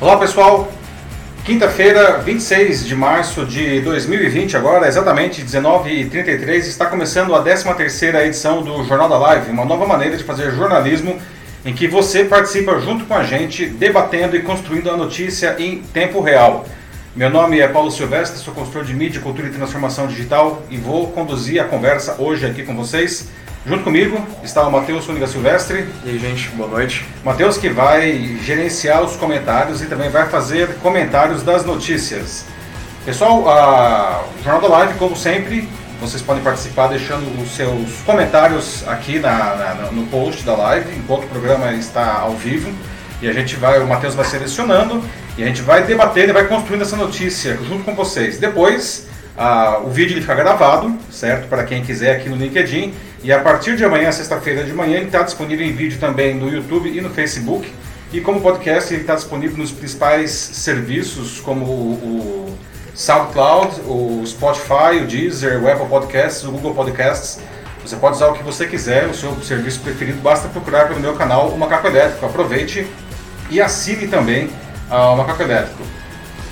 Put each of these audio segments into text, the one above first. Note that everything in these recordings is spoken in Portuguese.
Olá pessoal, quinta-feira, 26 de março de 2020, agora exatamente 19h33, está começando a 13ª edição do Jornal da Live, uma nova maneira de fazer jornalismo em que você participa junto com a gente, debatendo e construindo a notícia em tempo real. Meu nome é Paulo Silvestre, sou consultor de mídia, cultura e transformação digital e vou conduzir a conversa hoje aqui com vocês. Junto comigo está o Matheus Uniga Silvestre. E aí, gente, boa noite. Matheus que vai gerenciar os comentários e também vai fazer comentários das notícias. Pessoal, a... o Jornal da Live, como sempre, vocês podem participar deixando os seus comentários aqui na, na, no post da live, enquanto o programa está ao vivo. E a gente vai, o Matheus vai selecionando e a gente vai debatendo e vai construindo essa notícia junto com vocês. Depois, ah, o vídeo ele fica gravado, certo? Para quem quiser aqui no LinkedIn. E a partir de amanhã, sexta-feira de manhã, ele está disponível em vídeo também no YouTube e no Facebook. E como podcast, ele está disponível nos principais serviços, como o, SoundCloud, o Spotify, o Deezer, o Apple Podcasts, o Google Podcasts. Você pode usar o que você quiser, o seu serviço preferido, basta procurar pelo meu canal o Macaco Elétrico. Aproveite e assine também uh, o Macaco Elétrico.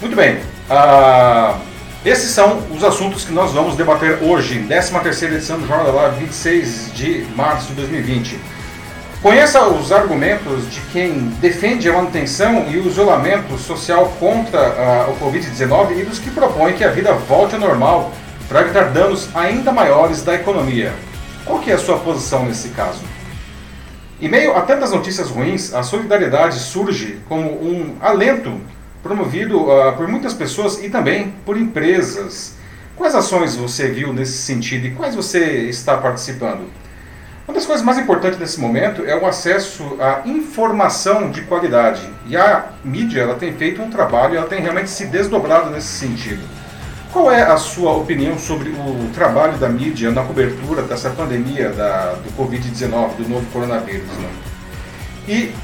Muito bem, uh, esses são os assuntos que nós vamos debater hoje, 13ª edição do Jornal da Live, 26 de março de 2020. Conheça os argumentos de quem defende a manutenção e o isolamento social contra uh, o Covid-19 e dos que propõem que a vida volte ao normal para evitar danos ainda maiores da economia. Qual que é a sua posição nesse caso? Em meio a tantas notícias ruins, a solidariedade surge como um alento promovido uh, por muitas pessoas e também por empresas. Quais ações você viu nesse sentido e quais você está participando? Uma das coisas mais importantes nesse momento é o acesso à informação de qualidade. E a mídia ela tem feito um trabalho, ela tem realmente se desdobrado nesse sentido. Qual é a sua opinião sobre o trabalho da mídia na cobertura dessa pandemia da, do Covid-19, do novo coronavírus? Né? E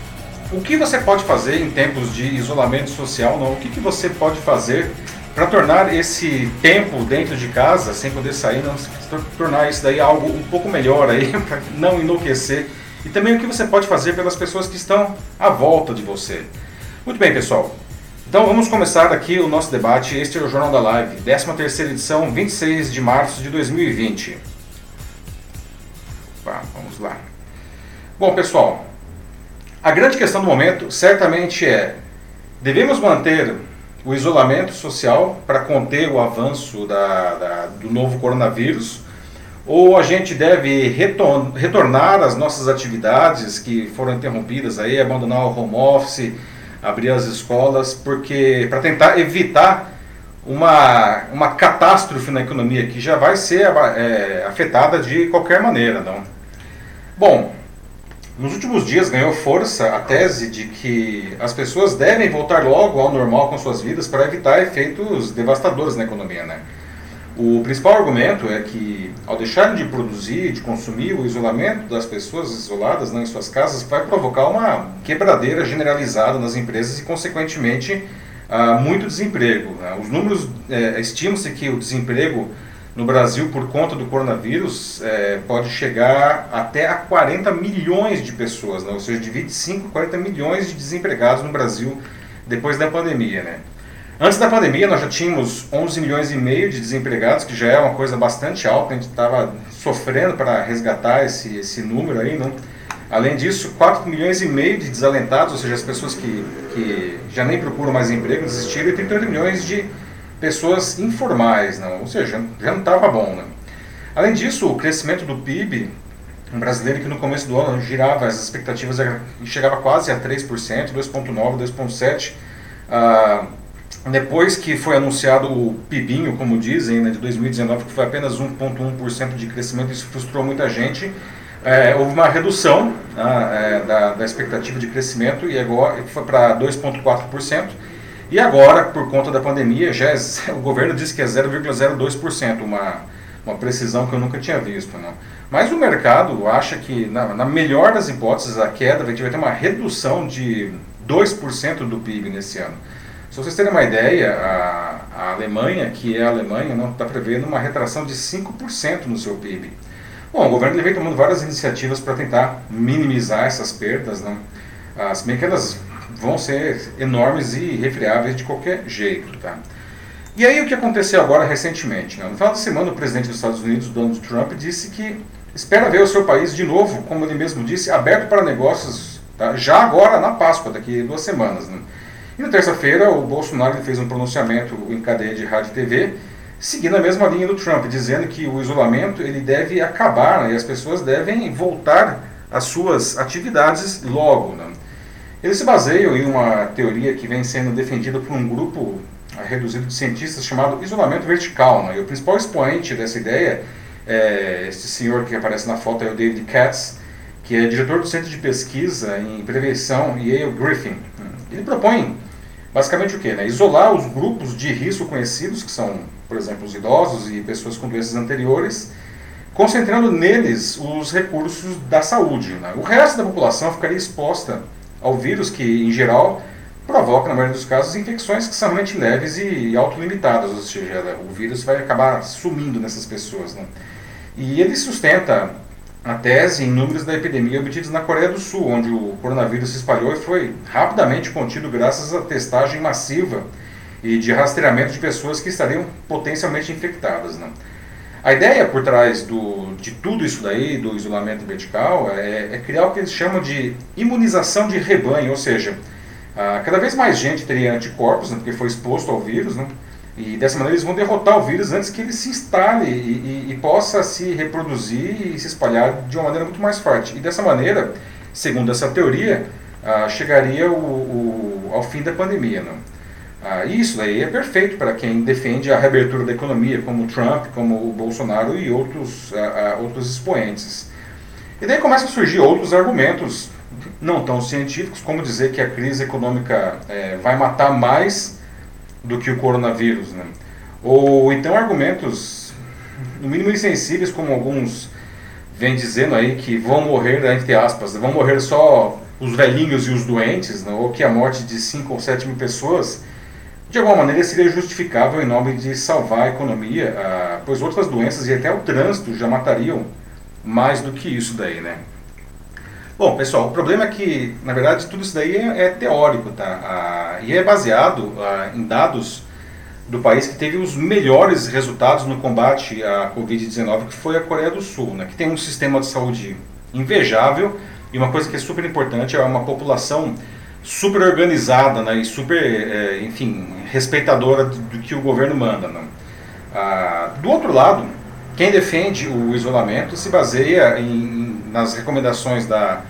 o que você pode fazer em tempos de isolamento social? Não? O que, que você pode fazer para tornar esse tempo dentro de casa, sem poder sair, não, tornar isso daí algo um pouco melhor aí, para não enlouquecer? E também o que você pode fazer pelas pessoas que estão à volta de você. Muito bem, pessoal. Então vamos começar aqui o nosso debate. Este é o Jornal da Live, 13 edição, 26 de março de 2020. Opa, vamos lá. Bom, pessoal, a grande questão do momento certamente é: devemos manter o isolamento social para conter o avanço da, da, do novo coronavírus? Ou a gente deve retornar às nossas atividades que foram interrompidas aí, abandonar o home office? abrir as escolas, porque para tentar evitar uma, uma catástrofe na economia que já vai ser é, afetada de qualquer maneira, não? Bom, nos últimos dias ganhou força a tese de que as pessoas devem voltar logo ao normal com suas vidas para evitar efeitos devastadores na economia, né? O principal argumento é que, ao deixarem de produzir, de consumir, o isolamento das pessoas isoladas né, em suas casas vai provocar uma quebradeira generalizada nas empresas e, consequentemente, uh, muito desemprego. Né? Os números, é, estima-se que o desemprego no Brasil, por conta do coronavírus, é, pode chegar até a 40 milhões de pessoas, né? ou seja, de 25 a 40 milhões de desempregados no Brasil depois da pandemia. Né? Antes da pandemia, nós já tínhamos 11 milhões e meio de desempregados, que já é uma coisa bastante alta, a gente estava sofrendo para resgatar esse, esse número aí, né? Além disso, 4 milhões e meio de desalentados, ou seja, as pessoas que, que já nem procuram mais emprego, desistiram, e 38 milhões de pessoas informais, não? ou seja, já não estava bom. Né? Além disso, o crescimento do PIB um brasileiro que no começo do ano girava as expectativas chegava quase a 3%, 2,9%, 2,7%. Uh, depois que foi anunciado o PIBinho, como dizem, né, de 2019, que foi apenas 1,1% de crescimento, isso frustrou muita gente. É, houve uma redução né, é, da, da, expectativa de crescimento e agora foi para 2,4%. E agora, por conta da pandemia, já é, o governo disse que é 0,02%, uma, uma precisão que eu nunca tinha visto. Né? Mas o mercado acha que, na, na melhor das hipóteses, a queda vai ter uma redução de 2% do PIB nesse ano. Se vocês terem uma ideia, a, a Alemanha, que é a Alemanha, está prevendo uma retração de 5% no seu PIB. Bom, o governo vem tomando várias iniciativas para tentar minimizar essas perdas, né? Ah, se bem que elas vão ser enormes e refriáveis de qualquer jeito. Tá? E aí o que aconteceu agora recentemente? Né? No final de semana, o presidente dos Estados Unidos, Donald Trump, disse que espera ver o seu país de novo, como ele mesmo disse, aberto para negócios tá? já agora na Páscoa, daqui duas semanas. Né? E na terça-feira, o Bolsonaro fez um pronunciamento em cadeia de rádio e TV, seguindo a mesma linha do Trump, dizendo que o isolamento ele deve acabar né? e as pessoas devem voltar às suas atividades logo. Né? Eles se baseiam em uma teoria que vem sendo defendida por um grupo reduzido de cientistas chamado isolamento vertical. Né? E o principal expoente dessa ideia é esse senhor que aparece na foto, é o David Katz, que é diretor do Centro de Pesquisa em Prevenção Yale Griffin. Ele propõe basicamente o que? Né? Isolar os grupos de risco conhecidos, que são, por exemplo, os idosos e pessoas com doenças anteriores, concentrando neles os recursos da saúde. Né? O resto da população ficaria exposta ao vírus que, em geral, provoca, na maioria dos casos, infecções que são realmente leves e autolimitadas, ou seja, o vírus vai acabar sumindo nessas pessoas. Né? E ele sustenta a tese em números da epidemia obtidos na Coreia do Sul, onde o coronavírus se espalhou e foi rapidamente contido graças à testagem massiva e de rastreamento de pessoas que estariam potencialmente infectadas. Né? A ideia por trás do, de tudo isso daí, do isolamento vertical, é, é criar o que eles chamam de imunização de rebanho, ou seja, ah, cada vez mais gente teria anticorpos, né, porque foi exposto ao vírus, né, e dessa maneira eles vão derrotar o vírus antes que ele se instale e, e, e, possa se reproduzir e se espalhar de uma maneira muito mais forte. E dessa maneira, segundo essa teoria, ah, chegaria o, o, ao fim da pandemia. Né? Ah, isso daí é perfeito para quem defende a reabertura da economia, como o Trump, como o Bolsonaro e outros, ah, ah, outros expoentes. E daí começam a surgir outros argumentos não tão científicos, como dizer que a crise econômica é, vai matar mais do que o coronavírus. Né? Ou então argumentos, no mínimo insensíveis, como alguns vêm dizendo aí que vão morrer, entre aspas, vão morrer só os velhinhos e os doentes, né? ou que a morte de 5 ou 7 mil pessoas de alguma maneira seria justificável em nome de salvar a economia, ah, pois outras doenças e até o trânsito já matariam mais do que isso daí, né? Bom, pessoal, o problema é que, na verdade, tudo isso daí é, é teórico, tá? Ah, e é baseado ah, em dados do país que teve os melhores resultados no combate à Covid-19, que foi a Coreia do Sul, né? Que tem um sistema de saúde invejável e uma coisa que é super importante é uma população super organizada né, e super, é, enfim, respeitadora do, que o governo manda. Né? Ah, do outro lado, quem defende o isolamento se baseia em, nas recomendações da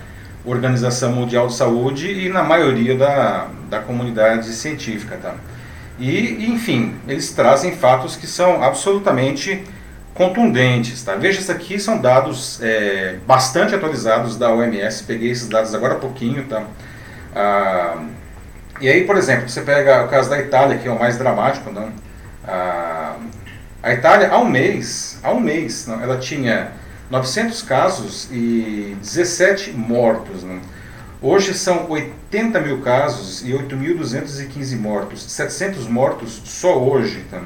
Organização Mundial de Saúde e na maioria da, da comunidade científica. Tá? E, enfim, eles trazem fatos que são absolutamente contundentes. Tá? Veja, isso aqui são dados é, bastante atualizados da OMS, peguei esses dados agora há pouquinho, tá? Ah, e aí, por exemplo, você pega o caso da Itália, que é o mais dramático, não? Ah, a Itália, há um mês, há um mês, não, ela tinha 900 casos e 17 mortos. Não? Hoje são 80 mil casos e 8.215 mortos, 700 mortos só hoje. Tá?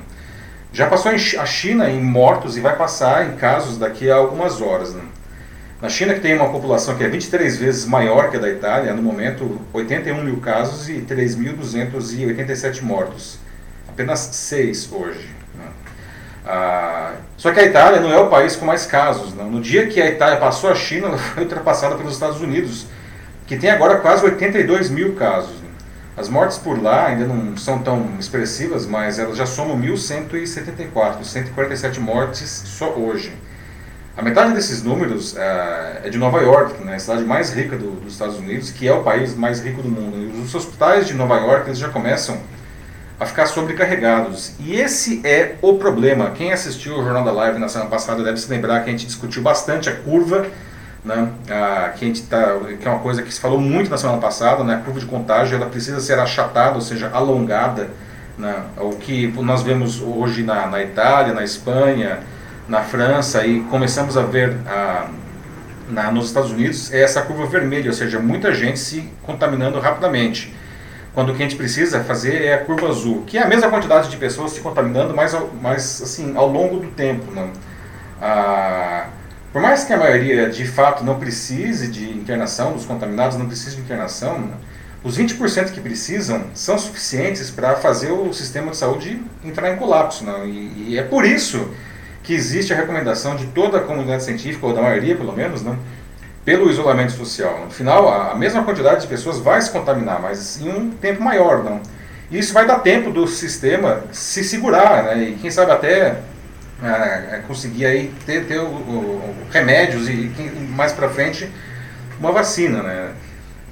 Já passou a China em mortos e vai passar em casos daqui a algumas horas. Não? Na China, que tem uma população que é 23 vezes maior que a da Itália, no momento 81 mil casos e 3.287 mortos. Apenas 6 hoje. Né? Ah, só que a Itália não é o país com mais casos. Não. No dia que a Itália passou a China, ela foi ultrapassada pelos Estados Unidos, que tem agora quase 82 mil casos. Né? As mortes por lá ainda não são tão expressivas, mas elas já somam 1.174, 147 mortes só hoje. A metade desses números uh, é de Nova York, né, a cidade mais rica do, dos Estados Unidos, que é o país mais rico do mundo. E os hospitais de Nova York eles já começam a ficar sobrecarregados. E esse é o problema. Quem assistiu o Jornal da Live na semana passada deve se lembrar que a gente discutiu bastante a curva, né, a, que, a gente tá, que é uma coisa que se falou muito na semana passada, né, a curva de contágio ela precisa ser achatada, ou seja, alongada. Né, o que nós vemos hoje na, na Itália, na Espanha, na França e começamos a ver a, na, nos Estados Unidos é essa curva vermelha, ou seja, muita gente se contaminando rapidamente. Quando o que a gente precisa fazer é a curva azul, que é a mesma quantidade de pessoas se contaminando, mas, mas assim, ao longo do tempo. Né? Ah, por mais que a maioria de fato não precise de internação, dos contaminados não precise de internação, né? os 20% que precisam são suficientes para fazer o sistema de saúde entrar em colapso. Não? E, e, é por isso que existe a recomendação de toda a comunidade científica, ou da maioria pelo menos, não? pelo isolamento social. No final, a mesma quantidade de pessoas vai se contaminar, mas em um tempo maior. Não? E isso vai dar tempo do sistema se segurar, né? e quem sabe até é, conseguir aí ter, ter o, o, remédios e mais para frente uma vacina. Né?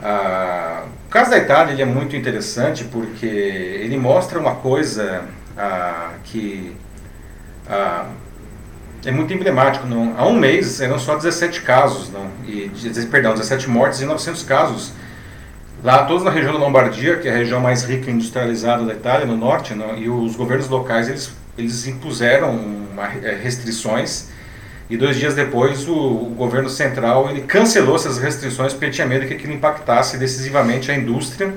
Ah, o caso da Itália é muito interessante porque ele mostra uma coisa ah, que ah, é muito emblemático. Não? Há um mês eram só 17 casos, não? E, perdão, 17 mortes e 900 casos. Lá, todos na região da Lombardia, que é a região mais rica e industrializada da Itália, no norte, não? e os governos locais eles, eles impuseram uma, é, restrições e dois dias depois o, o, governo central ele cancelou essas restrições porque tinha medo que aquilo impactasse decisivamente a indústria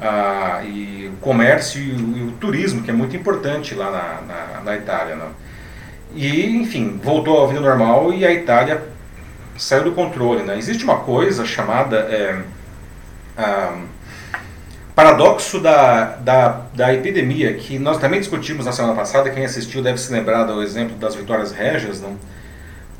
ah, e o comércio e o, e o, turismo, que é muito importante lá na, na, na Itália. Não? E, enfim, voltou à vida normal e a Itália saiu do controle. Né? Existe uma coisa chamada é, paradoxo da, da, da epidemia, que nós também discutimos na semana passada. Quem assistiu deve se lembrar do exemplo das vitórias régias. Não?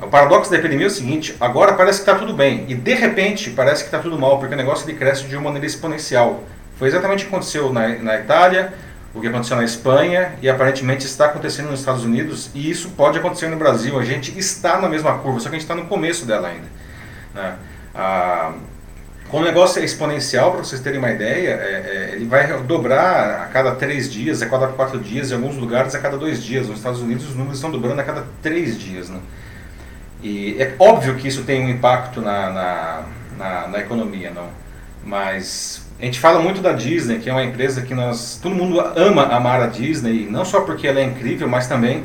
O paradoxo da epidemia é o seguinte: agora parece que está tudo bem, e de repente parece que está tudo mal, porque o negócio ele cresce de uma maneira exponencial. Foi exatamente o que aconteceu na, na Itália, o que aconteceu na Espanha e aparentemente está acontecendo nos Estados Unidos e isso pode acontecer no Brasil. A gente está na mesma curva, só que a gente está no começo dela ainda. Né? Ah, como o negócio é exponencial, para vocês terem uma ideia, é, é, ele vai dobrar a cada três dias, a cada quatro dias, em alguns lugares a cada dois dias. Nos Estados Unidos os números estão dobrando a cada três dias. Né? E é óbvio que isso tem um impacto na, na, na, na economia, não? Mas a gente fala muito da Disney, que é uma empresa que nós todo mundo ama amar a Disney, não só porque ela é incrível, mas também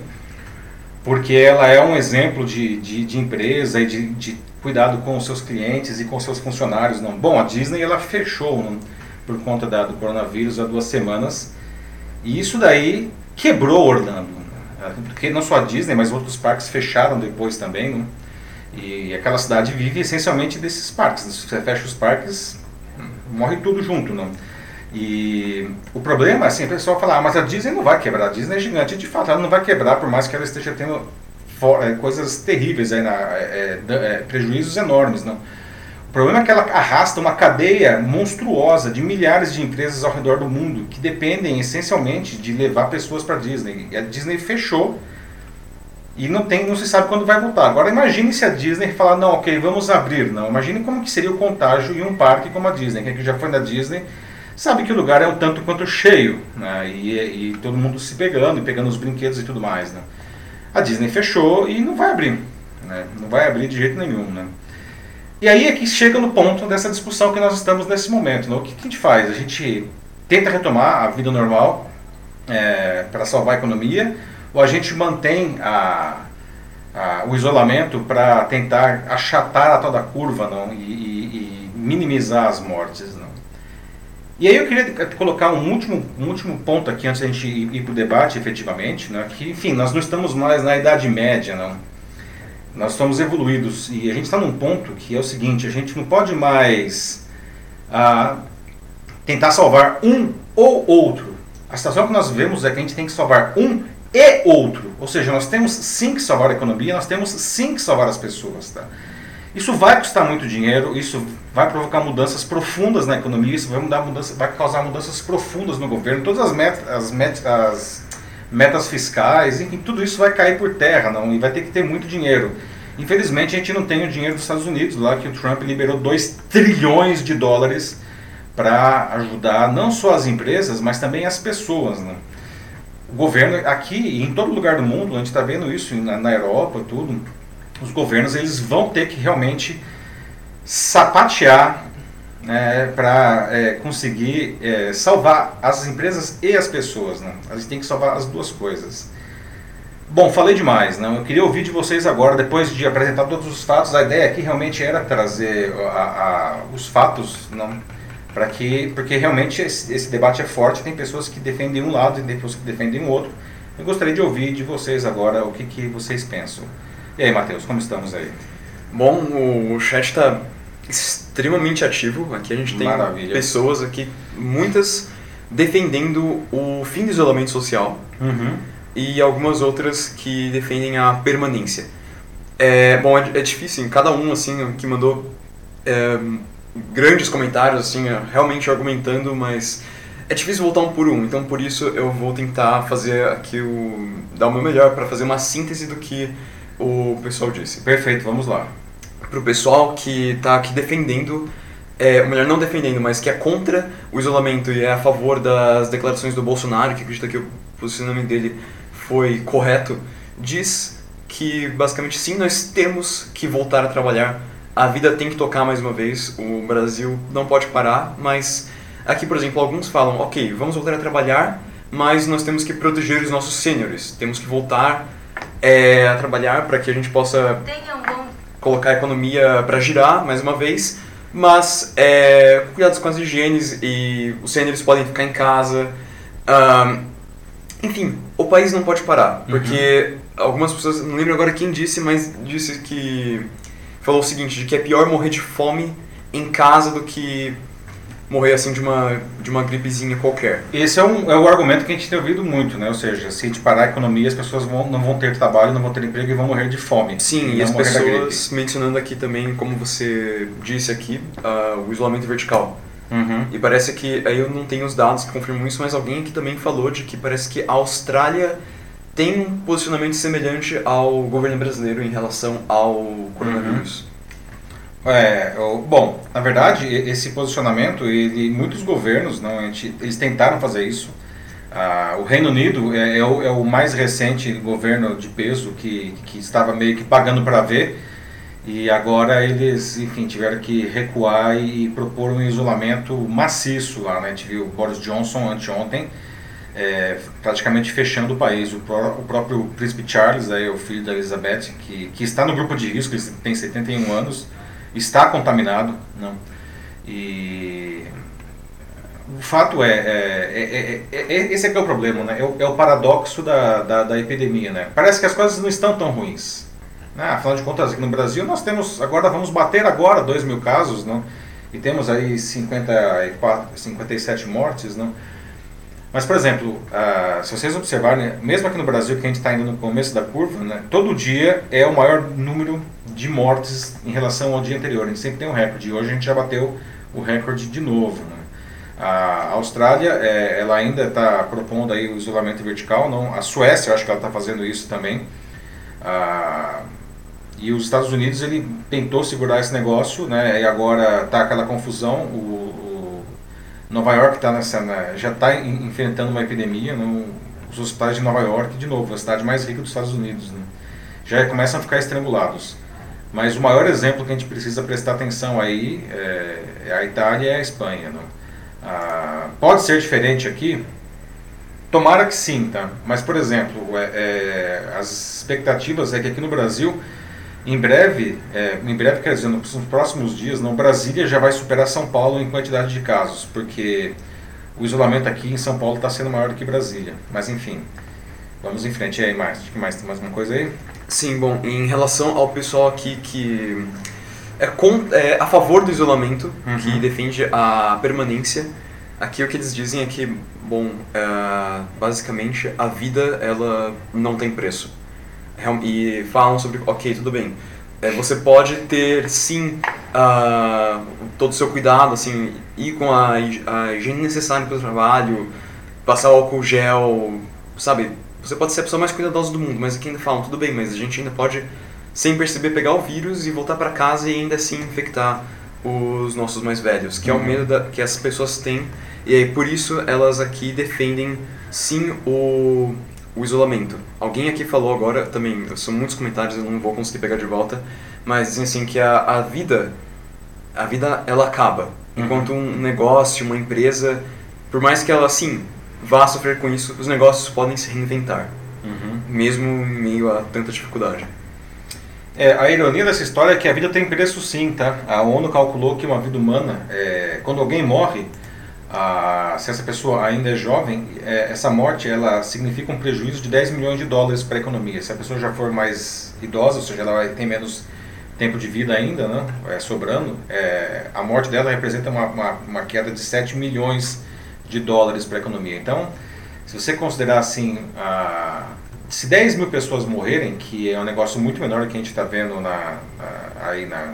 porque ela é um exemplo de, de, de empresa e de, de, cuidado com os seus clientes e com seus funcionários. Não. Bom, a Disney ela fechou não, por conta da, do coronavírus há duas semanas e isso daí quebrou Orlando. Porque não só a Disney, mas outros parques fecharam depois também. Não? E aquela cidade vive essencialmente desses parques. Se você fecha os parques, morre tudo junto, não. E o problema, assim, o pessoal fala, ah, mas a Disney não vai quebrar, a Disney é gigante, de fato, ela não vai quebrar, por mais que ela esteja tendo é, coisas terríveis, aí na, é, é, é, prejuízos enormes, não. O problema é que ela arrasta uma cadeia monstruosa de milhares de empresas ao redor do mundo que dependem essencialmente de levar pessoas para Disney. E a Disney fechou e não tem, não se sabe quando vai voltar. Agora imagine se a Disney falar, não, ok, vamos abrir. Não, imagine como que seria o contágio em um parque como a Disney. Quem já foi na Disney sabe que o lugar é um tanto quanto cheio, né? E, e todo mundo se pegando e pegando os brinquedos e tudo mais, né? A Disney fechou e não vai abrir, né? Não vai abrir de jeito nenhum, né? E aí é que chega no ponto dessa discussão que nós estamos nesse momento. Né? O que, que a gente faz? A gente tenta retomar a vida normal é, para salvar a economia ou a gente mantém a, a, o isolamento para tentar achatar a toda a curva não, e, e, e, minimizar as mortes. Não. E aí eu queria colocar um último, um último ponto aqui antes da gente ir, ir para o debate efetivamente, né, que enfim, nós não estamos mais na Idade Média, não. Nós estamos evoluídos e a gente está num ponto que é o seguinte, a gente não pode mais ah, tentar salvar um ou outro. A situação que nós vemos é que a gente tem que salvar um e outro. Ou seja, nós temos sim que salvar a economia, nós temos sim que salvar as pessoas. Tá? Isso vai custar muito dinheiro, isso vai provocar mudanças profundas na economia, isso vai, mudar mudança, vai causar mudanças profundas no governo. Todas as metas, as metas, as metas fiscais, enfim, tudo isso vai cair por terra não, e vai ter que ter muito dinheiro. Infelizmente, a gente não tem o dinheiro dos Estados Unidos, lá que o Trump liberou 2 trilhões de dólares para ajudar não só as empresas, mas também as pessoas. Né? O governo aqui em todo lugar do mundo, a gente está vendo isso na, na Europa, tudo, os governos eles vão ter que realmente sapatear né, para é, conseguir é, salvar as empresas e as pessoas. Né? A gente tem que salvar as duas coisas. Bom, falei demais. Né? Eu queria ouvir de vocês agora, depois de apresentar todos os fatos. A ideia aqui realmente era trazer a, a, os fatos, não para que porque realmente esse, esse, debate é forte tem pessoas que defendem um lado e tem pessoas que defendem o outro eu gostaria de ouvir de vocês agora o que, que vocês pensam e aí Matheus como estamos aí bom o, chat está extremamente ativo. Aqui a gente tem Maravilha. pessoas aqui, muitas defendendo o fim do isolamento social Uhum. e algumas outras que defendem a permanência. É, bom, é, é difícil, cada um assim que mandou é, grandes comentários assim, é, realmente argumentando, mas é difícil voltar um por um. Então por isso eu vou tentar fazer aqui o dar o meu melhor para fazer uma síntese do que o pessoal disse. Perfeito, vamos lá. Para o pessoal que está aqui defendendo é, ou melhor, não defendendo, mas que é contra o isolamento e é a favor das declarações do Bolsonaro, que acredita que o posicionamento dele foi correto, diz que basicamente sim, nós temos que voltar a trabalhar, a vida tem que tocar mais uma vez, o Brasil não pode parar, mas aqui, por exemplo, alguns falam, ok, vamos voltar a trabalhar, mas nós temos que proteger os nossos sêniores, temos que voltar é, a trabalhar para que a gente possa um colocar a economia para girar mais uma vez, mas é, cuidados com as higienes e os sêniores podem ficar em casa. Ahn, enfim, o país não pode parar, porque algumas pessoas, não lembro agora quem disse, mas disse que falou o seguinte, de que é pior morrer de fome em casa do que morrer assim de uma de uma gripezinha qualquer. Esse é, um, é o argumento que a gente tem ouvido muito, né? Ou seja, se a gente parar a economia, as pessoas vão, não vão ter trabalho, não vão ter emprego e vão morrer de fome. Sim, e não as pessoas mencionando aqui também, como você disse aqui, ah, o isolamento vertical. Uhum. E parece que, aí eu não tenho os dados que confirmam isso, mas alguém aqui também falou de que parece que a Austrália tem um posicionamento semelhante ao governo brasileiro em relação ao coronavírus. É, o- bom, na verdade, esse posicionamento, ele, muitos governos, não, eles tentaram fazer isso. Ah, o Reino Unido é, é o, é o mais recente governo de peso que, que estava meio que pagando para ver, e agora eles, enfim, tiveram que recuar e propor um isolamento maciço lá, né? A gente viu Boris Johnson anteontem, é, praticamente fechando o país. O, pró- o próprio príncipe Charles, aí, o filho da Elizabeth, que, que está no grupo de risco, ele tem 71 anos, está contaminado. Não? E o fato é, é, é, é- é- esse é que é o problema, né? É o, é o paradoxo da, da, da epidemia, né? Parece que as coisas não estão tão ruins. Né? Afinal de contas, aqui no Brasil nós temos, agora vamos bater agora 2 mil casos, não? E temos aí 54, 57 mortes, não? Mas, por exemplo, ah, se vocês observarem, mesmo aqui no Brasil, que a gente está indo no começo da curva, né, todo dia é o maior número de mortes em relação ao dia anterior. A gente sempre tem um recorde. Hoje a gente já bateu o recorde de novo. né. A Austrália, é, ela ainda está propondo aí o isolamento vertical. Não, a Suécia, eu acho que ela está fazendo isso também. Ah, e os Estados Unidos, ele tentou segurar esse negócio, né, e agora está aquela confusão. O Nova York tá nessa, né, já está enfrentando uma epidemia. No, os hospitais de Nova York, de novo, a cidade mais rica dos Estados Unidos, né, já começam a ficar estrangulados. Mas o maior exemplo que a gente precisa prestar atenção aí é, é a Itália e a Espanha. Né? Ah, pode ser diferente aqui? Tomara que sim, tá? Mas, por exemplo, é, é, as expectativas é que aqui no Brasil, em breve, é, em breve quer dizer, nos próximos dias, não, Brasília já vai superar São Paulo em quantidade de casos, porque o isolamento aqui em São Paulo está sendo maior do que Brasília. Mas, enfim, vamos em frente. E aí, mais? Que mais tem mais uma coisa aí? Sim, bom, em relação ao pessoal aqui que é, com, é a favor do isolamento, Uhum. que defende a permanência, aqui o que eles dizem é que, bom, é, basicamente a vida ela não tem preço. E falam sobre, ok, tudo bem, é, você pode ter sim ah, todo o seu cuidado, assim, ir com a, a higiene necessária para o trabalho, passar álcool gel, sabe? Você pode ser a pessoa mais cuidadosa do mundo, mas aqui ainda falam, tudo bem, mas a gente ainda pode, sem perceber, pegar o vírus e voltar para casa e ainda assim infectar os nossos mais velhos, que é o Uhum. medo da, que as pessoas têm. E aí, por isso, elas aqui defendem, sim, o, o isolamento. Alguém aqui falou agora, também, são muitos comentários, eu não vou conseguir pegar de volta, mas dizem assim que a, a vida, a vida, ela acaba. Uhum. Enquanto um negócio, uma empresa, por mais que ela, sim, vá sofrer com isso, os negócios podem se reinventar, mesmo em meio a tanta dificuldade. É, a ironia dessa história é que a vida tem preço sim, tá? A ONU calculou que uma vida humana, é, quando alguém morre, a- se essa pessoa ainda é jovem, é, essa morte ela significa um prejuízo de 10 milhões de dólares para a economia. Se a pessoa já for mais idosa, ou seja, ela ter menos tempo de vida ainda, né, é, sobrando, é, a morte dela representa uma, uma, uma, queda de 7 milhões de dólares para a economia. Então, se você considerar assim, a, se 10 mil pessoas morrerem, que é um negócio muito menor do que a gente está vendo na, na, aí na,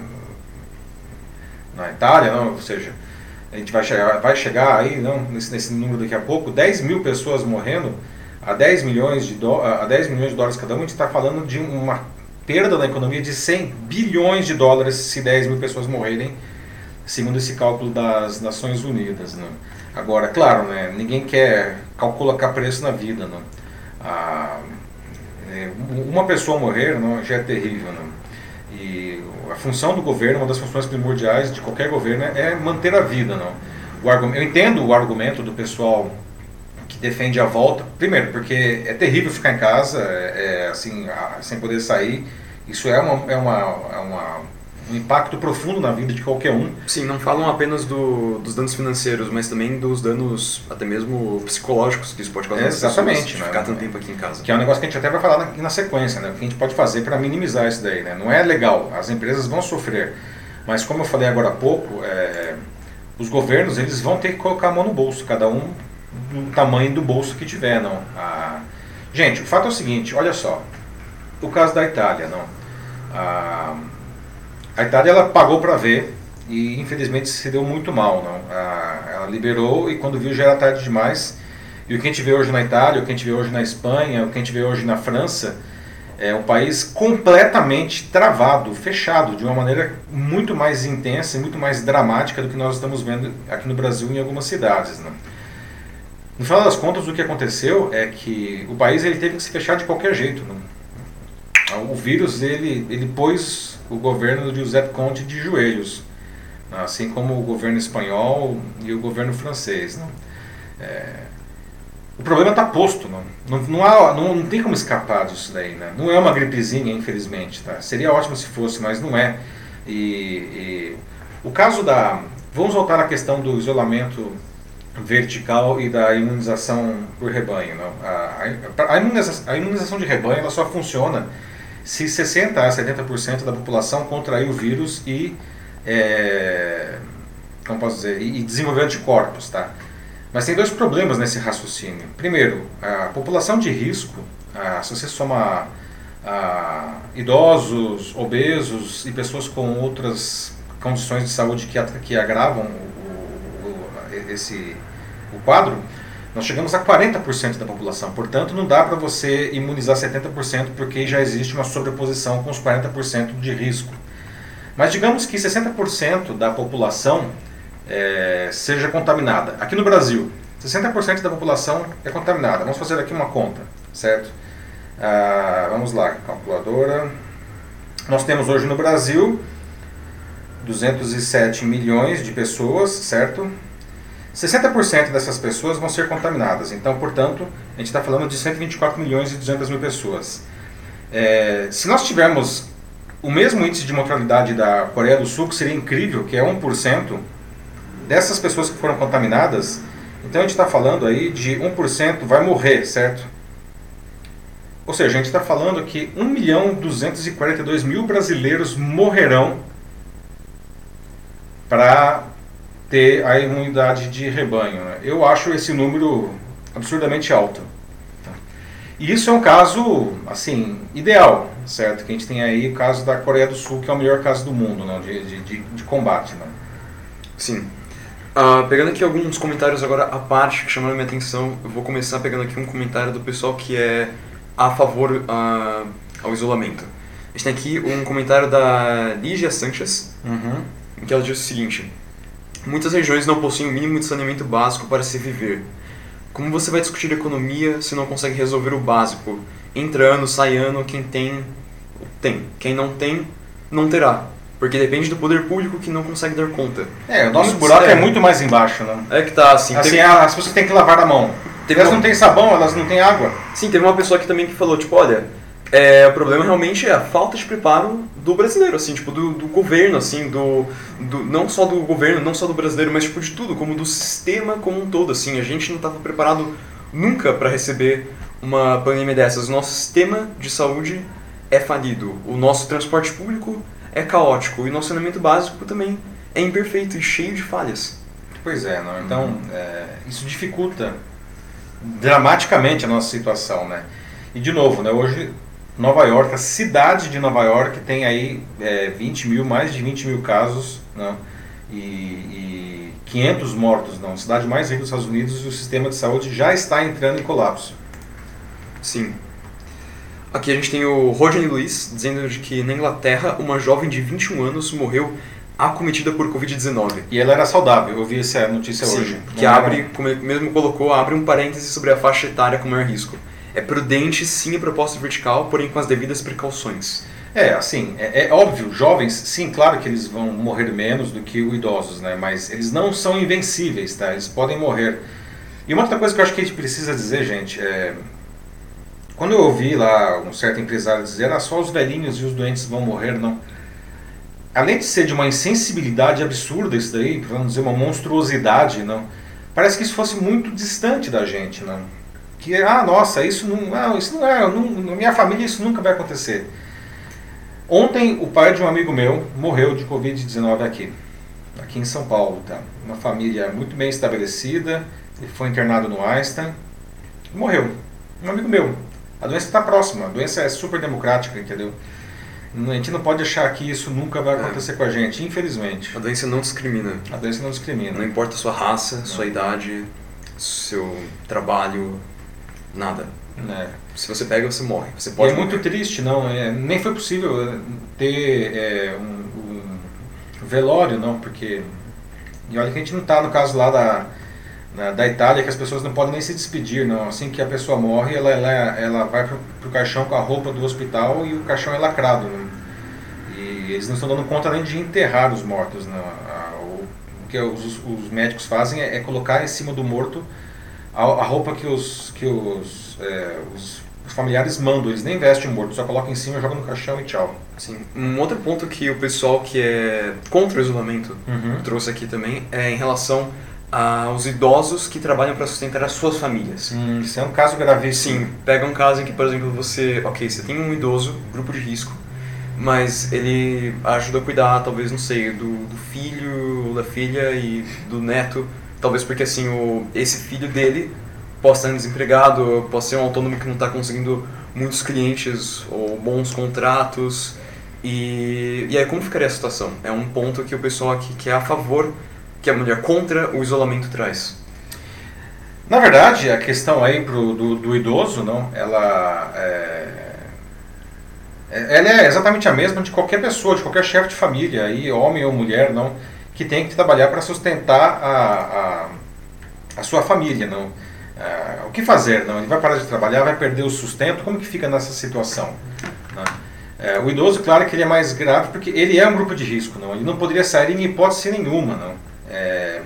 na Itália, não? ou seja, a gente vai chegar, vai chegar aí não, nesse, nesse número daqui a pouco, 10 mil pessoas morrendo, a 10 milhões de, do, a 10 milhões de dólares cada um, a gente está falando de uma perda na economia de 100 bilhões de dólares se 10 mil pessoas morrerem, segundo esse cálculo das Nações Unidas. Né? Agora, claro, né, ninguém quer colocar preço na vida. Né? Ah, é, uma pessoa morrer não, já é terrível. Não? A função do governo, uma das funções primordiais de qualquer governo é manter a vida. Não? O eu entendo o argumento do pessoal que defende a volta. Primeiro, porque é terrível ficar em casa, é, é assim, sem poder sair. Isso é uma, é uma, é uma um impacto profundo na vida de qualquer um. Sim, não falam apenas do, dos danos financeiros, mas também dos danos até mesmo psicológicos que isso pode causar. Exatamente. Né? Ficar tanto tempo aqui em casa. Que é um negócio que a gente até vai falar na, na sequência, né? O que a gente pode fazer para minimizar isso daí, né? Não é legal, as empresas vão sofrer, mas como eu falei agora há pouco, é, os governos eles vão ter que colocar a mão no bolso, cada um do tamanho do bolso que tiver, não. Ah, gente, o fato é o seguinte, olha só, o caso da Itália, não. Ah, a Itália ela pagou para ver e infelizmente se deu muito mal. Não? A, ela liberou e quando viu já era tarde demais. E o que a gente vê hoje na Itália, o que a gente vê hoje na Espanha, o que a gente vê hoje na França, é um país completamente travado, fechado, de uma maneira muito mais intensa e muito mais dramática do que nós estamos vendo aqui no Brasil em algumas cidades. Né? No final das contas, o que aconteceu é que o país ele teve que se fechar de qualquer jeito. Né? O vírus ele, ele pôs o governo de José Conte de joelhos, assim como o governo espanhol e o governo francês. Né? É, o problema está posto, não, não, não, há, não, não, tem como escapar disso daí. Né? Não é uma gripezinha, infelizmente. Tá? Seria ótimo se fosse, mas não é. E, e, o caso da. Vamos voltar à questão do isolamento vertical e da imunização por rebanho. Não? A, a, a, imunização, a imunização de rebanho ela só funciona se 60% a 70% da população contrair o vírus e, é, como posso dizer, e, desenvolver anticorpos, tá? Mas tem dois problemas nesse raciocínio. Primeiro, a população de risco, se você soma a, idosos, obesos e pessoas com outras condições de saúde que, que agravam o, o, esse, o quadro, nós chegamos a 40% da população. Portanto, não dá para você imunizar 70% porque já existe uma sobreposição com os 40% de risco. Mas digamos que 60% da população é, seja contaminada. Aqui no Brasil, 60% da população é contaminada. Vamos fazer aqui uma conta, certo? Ah, vamos lá, calculadora. Nós temos hoje no Brasil 207 milhões de pessoas, certo? 60% dessas pessoas vão ser contaminadas. Então, portanto, a gente está falando de 124 milhões e 200 mil pessoas. É, se nós tivermos o mesmo índice de mortalidade da Coreia do Sul, que seria incrível, que é 1%, dessas pessoas que foram contaminadas, então a gente está falando aí de 1% vai morrer, certo? Ou seja, a gente está falando que 1 milhão 242 mil brasileiros morrerão para ter a imunidade de rebanho. Né? Eu acho esse número absurdamente alto. E isso é um caso, assim, ideal, certo? Que a gente tem aí o caso da Coreia do Sul, que é o melhor caso do mundo, né? de, de, de, combate. Né? Sim. Uh, pegando aqui alguns comentários agora à parte que chamaram minha atenção, eu vou começar pegando aqui um comentário do pessoal que é a favor uh, ao isolamento. A gente tem aqui um comentário da Lígia Sanchez, uhum. em que ela diz o seguinte: Muitas regiões não possuem o mínimo de saneamento básico para se viver. Como você vai discutir economia se não consegue resolver o básico? Entra ano, sai ano, quem tem, tem. Quem não tem, não terá. Porque depende do poder público que não consegue dar conta. É, o nosso muito buraco sério. é muito mais embaixo, né? É que tá, assim... Assim, teve... as pessoas têm que lavar a mão. Teve elas uma... não têm sabão, elas não têm água. Sim, teve uma pessoa aqui também que falou, tipo, olha, é, o problema realmente é a falta de preparo do brasileiro, assim, tipo, do, do governo, assim, do, do, não só do governo, não só do brasileiro, mas tipo de tudo, como do sistema como um todo, assim, a gente não estava preparado nunca para receber uma pandemia dessas. O nosso sistema de saúde é falido, o nosso transporte público é caótico. E nosso saneamento básico também é imperfeito e cheio de falhas. Pois é, não? então é, isso dificulta dramaticamente a nossa situação, né? E de novo, né, hoje Nova York, a cidade de Nova York tem aí é, 20 mil, mais de 20 mil casos, né? E, e 500 mortos, não. A cidade mais rica dos Estados Unidos e o sistema de saúde já está entrando em colapso. Sim. Aqui a gente tem o Rodney Luiz dizendo de que na Inglaterra uma jovem de 21 anos morreu acometida por Covid-19. E ela era saudável, eu vi essa notícia Sim, hoje. que abre, como ele mesmo colocou, abre um parêntese sobre a faixa etária com maior risco. É prudente sim a proposta vertical, porém com as devidas precauções. É, assim, é, é óbvio, jovens, sim, claro que eles vão morrer menos do que os idosos, né? Mas eles não são invencíveis, tá? Eles podem morrer. E uma outra coisa que eu acho que a gente precisa dizer, gente, é... Quando eu ouvi lá um certo empresário dizer, ah, só os velhinhos e os doentes vão morrer, não. Além de ser de uma insensibilidade absurda isso daí, vamos dizer, uma monstruosidade, não. Parece que isso fosse muito distante da gente, não. Que, ah, nossa, isso não, não isso não é, não, na minha família isso nunca vai acontecer. Ontem, o pai de um amigo meu morreu de Covid-19 aqui, aqui em São Paulo. Tá? Uma família muito bem estabelecida, ele foi internado no Einstein, morreu. Um amigo meu. A doença está próxima, a doença é super democrática, entendeu? A gente não pode achar que isso nunca vai acontecer com a gente, infelizmente. A doença não discrimina. A doença não discrimina. Não importa a sua raça, sua idade, seu trabalho, nada. né? Se você pega, você morre. Você E pode é muito morrer. triste, não. é, nem foi possível é, ter é, um, um velório, não, porque. E olha que a gente não está no caso lá da, na- da Itália, que as pessoas não podem nem se despedir, não. Assim que a pessoa morre, ela, ela, ela vai pro, pro caixão com a roupa do hospital e o caixão é lacrado. não. E eles não estão dando conta nem de enterrar os mortos. Não. O, o que os, os médicos fazem é, é colocar em cima do morto a, a roupa que os, que os, é, os familiares mandam, eles nem vestem o morto, só colocam em cima, jogam no caixão e tchau. Sim. Um outro ponto que o pessoal que é contra o isolamento Uhum. trouxe aqui também é em relação aos idosos que trabalham para sustentar as suas famílias. Hum, isso é um caso gravíssimo. Sim, pega um caso em que, por exemplo, você, ok, você tem um idoso, grupo de risco, mas ele ajuda a cuidar, talvez, não sei, do, do filho, da filha e do neto, talvez porque assim, o, esse filho dele possa estar desempregado, possa ser um autônomo que não está conseguindo muitos clientes ou bons contratos. E, e aí, como ficaria a situação? É um ponto que o pessoal aqui que é a favor, que a mulher contra o isolamento traz. Na verdade, a questão aí pro, do, do idoso, não, ela é, é- ela é exatamente a mesma de qualquer pessoa, de qualquer chefe de família, aí, homem ou mulher, não, que tem que trabalhar para sustentar a, a, a sua família, não. Ah, o que fazer, não? Ele vai parar de trabalhar, vai perder o sustento, como que fica nessa situação? não? É, o idoso, claro que ele é mais grave porque ele é um grupo de risco, não. Ele não poderia sair em hipótese nenhuma, não. É,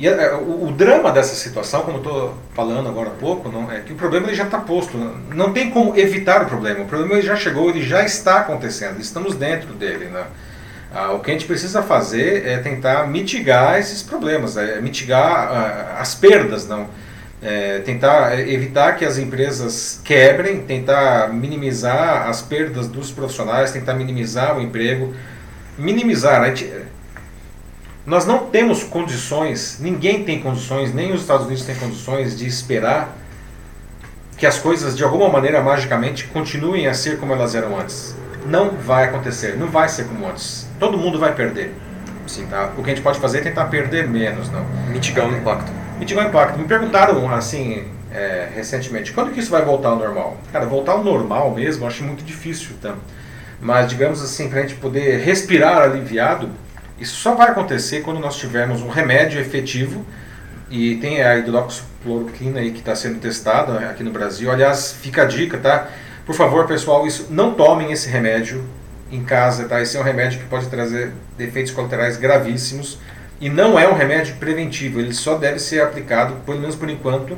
e é, o, o drama dessa situação, como estou falando agora há pouco, não, é que o problema ele já está posto. Não, não tem como evitar o problema. O problema ele já chegou, ele já está acontecendo. Estamos dentro dele. Né? Ah, o que a gente precisa fazer é tentar mitigar esses problemas, é mitigar ah, as perdas, não. É, tentar evitar que as empresas quebrem, tentar minimizar as perdas dos profissionais, tentar minimizar o emprego, minimizar. Gente, nós não temos condições, ninguém tem condições, nem os Estados Unidos têm condições de esperar que as coisas de alguma maneira magicamente continuem a ser como elas eram antes. Não vai acontecer, não vai ser como antes. Todo mundo vai perder. Sim, tá? O que a gente pode fazer é tentar perder menos, não. Mitigar o impacto. Mitigar o impacto. Me perguntaram assim é, recentemente, quando que isso vai voltar ao normal? Cara, voltar ao normal mesmo, acho muito difícil, tá? Mas digamos assim, para a gente poder respirar aliviado, isso só vai acontecer quando nós tivermos um remédio efetivo e tem a hidroxicloroquina aí que está sendo testada aqui no Brasil. Aliás, fica a dica, tá? Por favor, pessoal, isso não tomem esse remédio em casa, tá? Esse é um remédio que pode trazer efeitos colaterais gravíssimos e não é um remédio preventivo. Ele só deve ser aplicado, pelo menos por enquanto,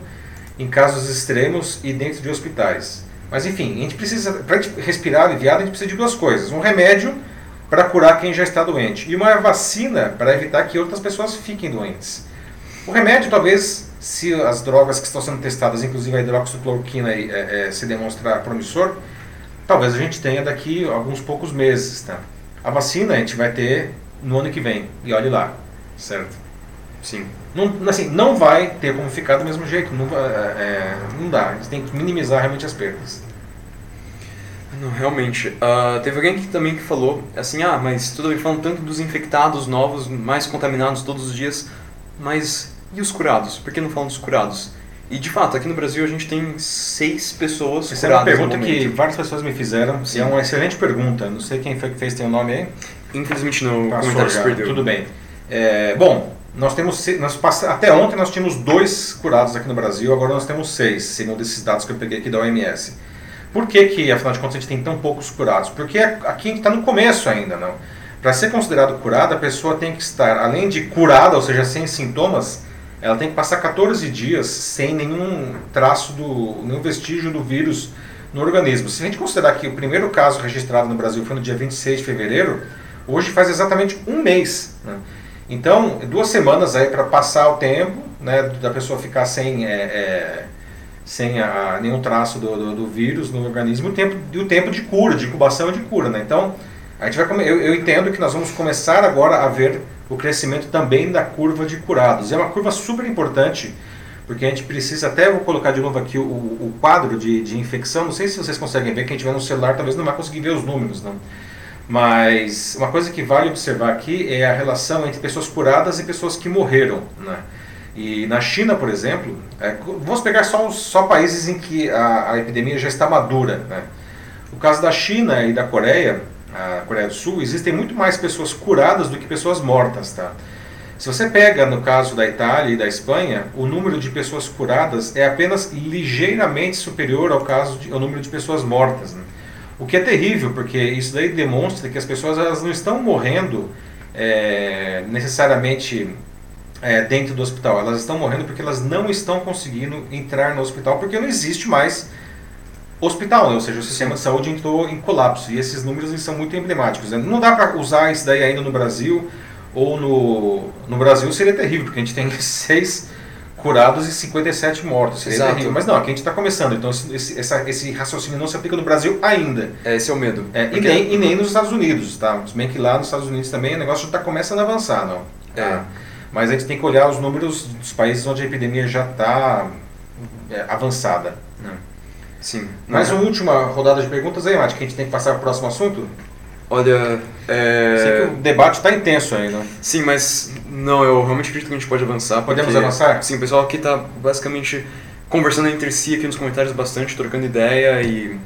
em casos extremos e dentro de hospitais. Mas enfim, a gente precisa, para respirar aliviado, a gente precisa de duas coisas: um remédio para curar quem já está doente e uma vacina para evitar que outras pessoas fiquem doentes. O remédio, talvez, se as drogas que estão sendo testadas, inclusive a hidroxicloroquina, é, é, se demonstrar promissor, talvez a gente tenha daqui alguns poucos meses, tá? A vacina a gente vai ter no ano que vem, e olhe lá, certo? Sim. Não, assim, não vai ter como ficar do mesmo jeito, não, é, não dá, a gente tem que minimizar realmente as perdas. Não, realmente. Uh, teve alguém que também que falou assim, ah, mas tudo bem, falando tanto dos infectados novos, mais contaminados todos os dias, mas e os curados? Por que não falam dos curados? E de fato, aqui no Brasil a gente tem seis pessoas Essa curadas. Essa é uma pergunta que várias pessoas me fizeram. Sim. É uma excelente pergunta. Não sei quem foi que fez, tem o um nome aí? Infelizmente não, o comentário se perdeu. Tudo bem. É, bom, nós temos nós até ontem nós tínhamos dois curados aqui no Brasil, agora nós temos seis, segundo esses dados que eu peguei aqui da OMS. Por que, que afinal de contas, a gente tem tão poucos curados? Porque aqui a gente está no começo ainda, não? Para ser considerado curada, a pessoa tem que estar, além de curada, ou seja, sem sintomas, ela tem que passar 14 dias sem nenhum traço, do, nenhum vestígio do vírus no organismo. Se a gente considerar que o primeiro caso registrado no Brasil foi no dia 26 de fevereiro, hoje faz exatamente um mês. Né? Então, duas semanas aí para passar o tempo, né, da pessoa ficar sem, é, é, sem a, nenhum traço do, do, do, vírus no organismo, o tempo, e o tempo de cura, de incubação e de cura. Né? Então, a gente vai, eu, eu entendo que nós vamos começar agora a ver o crescimento também da curva de curados. É uma curva super importante, porque a gente precisa, até vou colocar de novo aqui o, o quadro de, de infecção, não sei se vocês conseguem ver, quem tiver no celular talvez não vai conseguir ver os números, não. Mas uma coisa que vale observar aqui é a relação entre pessoas curadas e pessoas que morreram. Né? E na China, por exemplo, é, vamos pegar só, só países em que a, a epidemia já está madura. Né? O caso da China e da Coreia, a Coreia do Sul, existem muito mais pessoas curadas do que pessoas mortas. Tá? Se você pega no caso da Itália e da Espanha, o número de pessoas curadas é apenas ligeiramente superior ao, caso de, ao número de pessoas mortas. Né? O que é terrível, porque isso daí demonstra que as pessoas elas não estão morrendo é, necessariamente é, dentro do hospital, elas estão morrendo porque elas não estão conseguindo entrar no hospital, porque não existe mais hospital, né? ou seja, o sistema de saúde entrou em colapso. E esses números são muito emblemáticos. Né? Não dá para usar isso daí ainda no Brasil, ou no, no Brasil seria terrível, porque a gente tem seis curados e 57 mortos. Seria Exato. terrível. Mas não, aqui a gente está começando, então esse, essa, esse raciocínio não se aplica no Brasil ainda. É, esse é o medo. É, porque... e, nem, e nem nos Estados Unidos, tá? Se bem que lá nos Estados Unidos também o negócio já está começando a avançar, não. É. Tá? Mas a gente tem que olhar os números dos países onde a epidemia já está é, avançada. Sim. Mais uma última rodada de perguntas aí, Mate, que a gente tem que passar para o próximo assunto? Olha, é... Sei que o debate está intenso ainda. Sim, mas não, eu realmente acredito que a gente pode avançar. Podemos avançar? Sim, o pessoal aqui está basicamente conversando entre si aqui nos comentários bastante, trocando ideia e...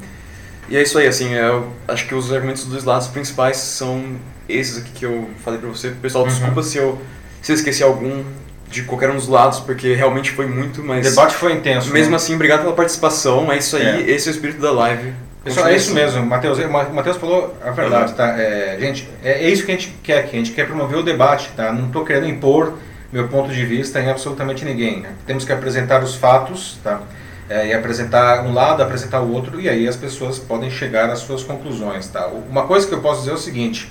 E é isso aí, assim, eu acho que os argumentos dos dois lados principais são esses aqui que eu falei para você. Pessoal, uhum. desculpa se eu, se eu esqueci algum, de qualquer um dos lados, porque realmente foi muito, mas... O debate foi intenso. Mesmo né? assim, obrigado pela participação, é isso aí, é. esse é o espírito da live. Pessoal, é isso mesmo, Matheus, o Matheus falou a verdade, uhum. tá? É, gente, é, é, isso que a gente quer aqui, a gente quer promover o debate, tá? Não estou querendo impor meu ponto de vista em absolutamente ninguém. Né? Temos que apresentar os fatos, tá? É, e apresentar um lado, apresentar o outro, e aí as pessoas podem chegar às suas conclusões, tá? Uma coisa que eu posso dizer é o seguinte,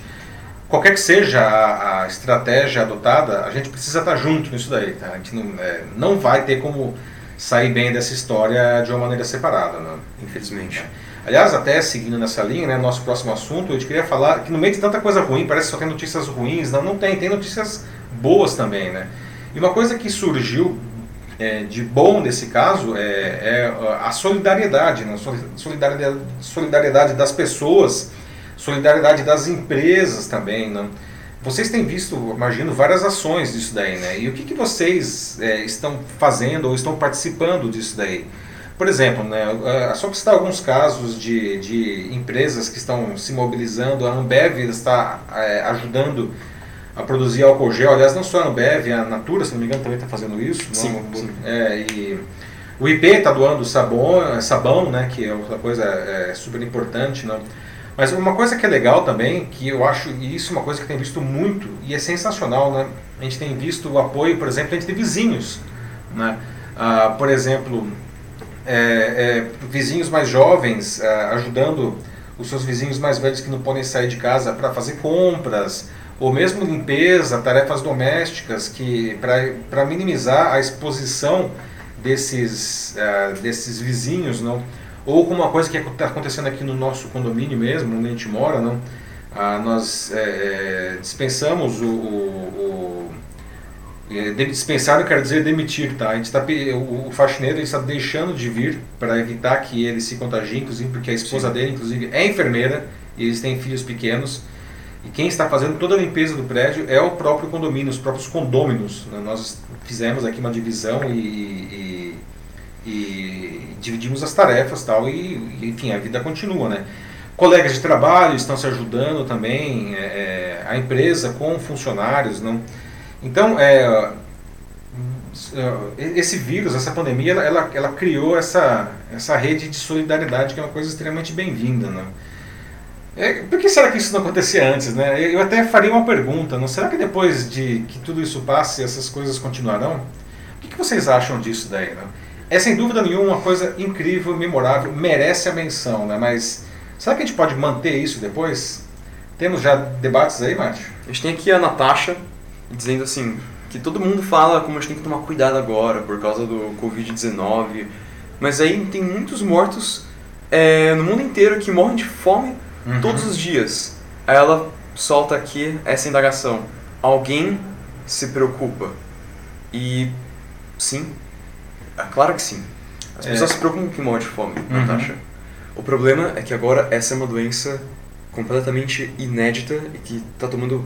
qualquer que seja a, a, estratégia adotada, a gente precisa estar junto nisso daí. Tá? A gente não, é, não vai ter como sair bem dessa história de uma maneira separada, né? infelizmente. Aliás, até seguindo nessa linha, né, nosso próximo assunto, eu te queria falar que no meio de tanta coisa ruim, parece que só tem notícias ruins, não, não tem, tem notícias boas também, né? E uma coisa que surgiu é, de bom nesse caso é, é a solidariedade, né? solidariedade, solidariedade das pessoas solidariedade das empresas também, né? Vocês têm visto, imagino, várias ações disso daí, né? E o que, que vocês é, estão fazendo ou estão participando disso daí? Por exemplo, né, é, só para citar alguns casos de, de empresas que estão se mobilizando, a Ambev está é, ajudando a produzir álcool gel, aliás, não só a Ambev, a Natura, se não me engano, também está fazendo isso. Sim, não, sim. É, e o IP está doando sabão, sabão, né, que é outra coisa é, super importante, né? Mas uma coisa que é legal também, que eu acho, e isso é uma coisa que tem visto muito, e é sensacional, né? A gente tem visto o apoio, por exemplo, entre vizinhos. Né? Ah, por exemplo, é, é, vizinhos mais jovens ah, ajudando os seus vizinhos mais velhos que não podem sair de casa para fazer compras, ou mesmo limpeza, tarefas domésticas, que para minimizar a exposição desses, ah, desses vizinhos, não? Ou como uma coisa que está acontecendo aqui no nosso condomínio mesmo, onde a gente mora, não? Ah, nós é, é, dispensamos o, o, o é, dispensar, eu quero dizer demitir, tá? A gente tá, o, o faxineiro está deixando de vir para evitar que ele se contagie, inclusive porque a esposa Sim. dele, inclusive, é enfermeira e eles têm filhos pequenos. E quem está fazendo toda a limpeza do prédio é o próprio condomínio, os próprios condôminos. Né? Nós fizemos aqui uma divisão e, e, e dividimos as tarefas tal, e, enfim, a vida continua, né? Colegas de trabalho estão se ajudando também, é, é a empresa com funcionários. Não? Então, é, esse vírus, essa pandemia, ela, ela, ela, criou essa, essa rede de solidariedade que é uma coisa extremamente bem-vinda. Né? É, por que será que isso não acontecia antes? Né? Eu até faria uma pergunta, não será que depois de que tudo isso passe, essas coisas continuarão? O que, que vocês acham disso daí? Né? É sem dúvida nenhuma uma coisa incrível, memorável, merece a menção, né? mas Será que a gente pode manter isso depois? Temos já debates aí, Márcio? A gente tem aqui a Natasha dizendo assim, que todo mundo fala como a gente tem que tomar cuidado agora por causa do Covid-19, mas aí tem muitos mortos é, no mundo inteiro que morrem de fome uhum. todos os dias. Aí ela solta aqui essa indagação. Alguém se preocupa? E sim, é claro que sim. As é. pessoas se preocupam que morre de fome, uhum. Natasha. O problema é que agora essa é uma doença completamente inédita e que está tomando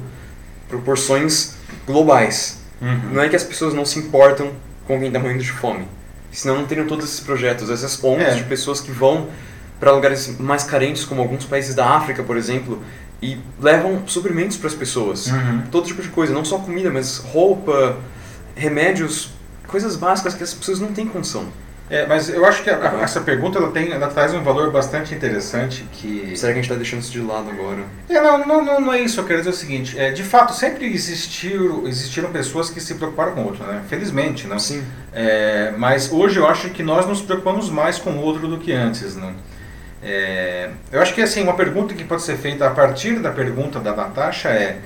proporções globais. Uhum. Não é que as pessoas não se importam com quem está morrendo de fome. Senão não teriam todos esses projetos, essas ondas é. de pessoas que vão para lugares mais carentes, como alguns países da África, por exemplo, e levam suprimentos para as pessoas. Uhum. Todo tipo de coisa, não só comida, mas roupa, remédios, coisas básicas que as pessoas não têm condição. É, mas eu acho que a, essa pergunta ela, tem, ela traz um valor bastante interessante que... Será que a gente está deixando isso de lado agora? É, não, não, não, não, é isso, eu quero dizer o seguinte, é, de fato sempre existiram, existiram pessoas que se preocuparam com o outro, né? felizmente, não? Sim. É, mas hoje eu acho que nós nos preocupamos mais com o outro do que antes, não? É, eu acho que assim, uma pergunta que pode ser feita a partir da pergunta da Natasha é,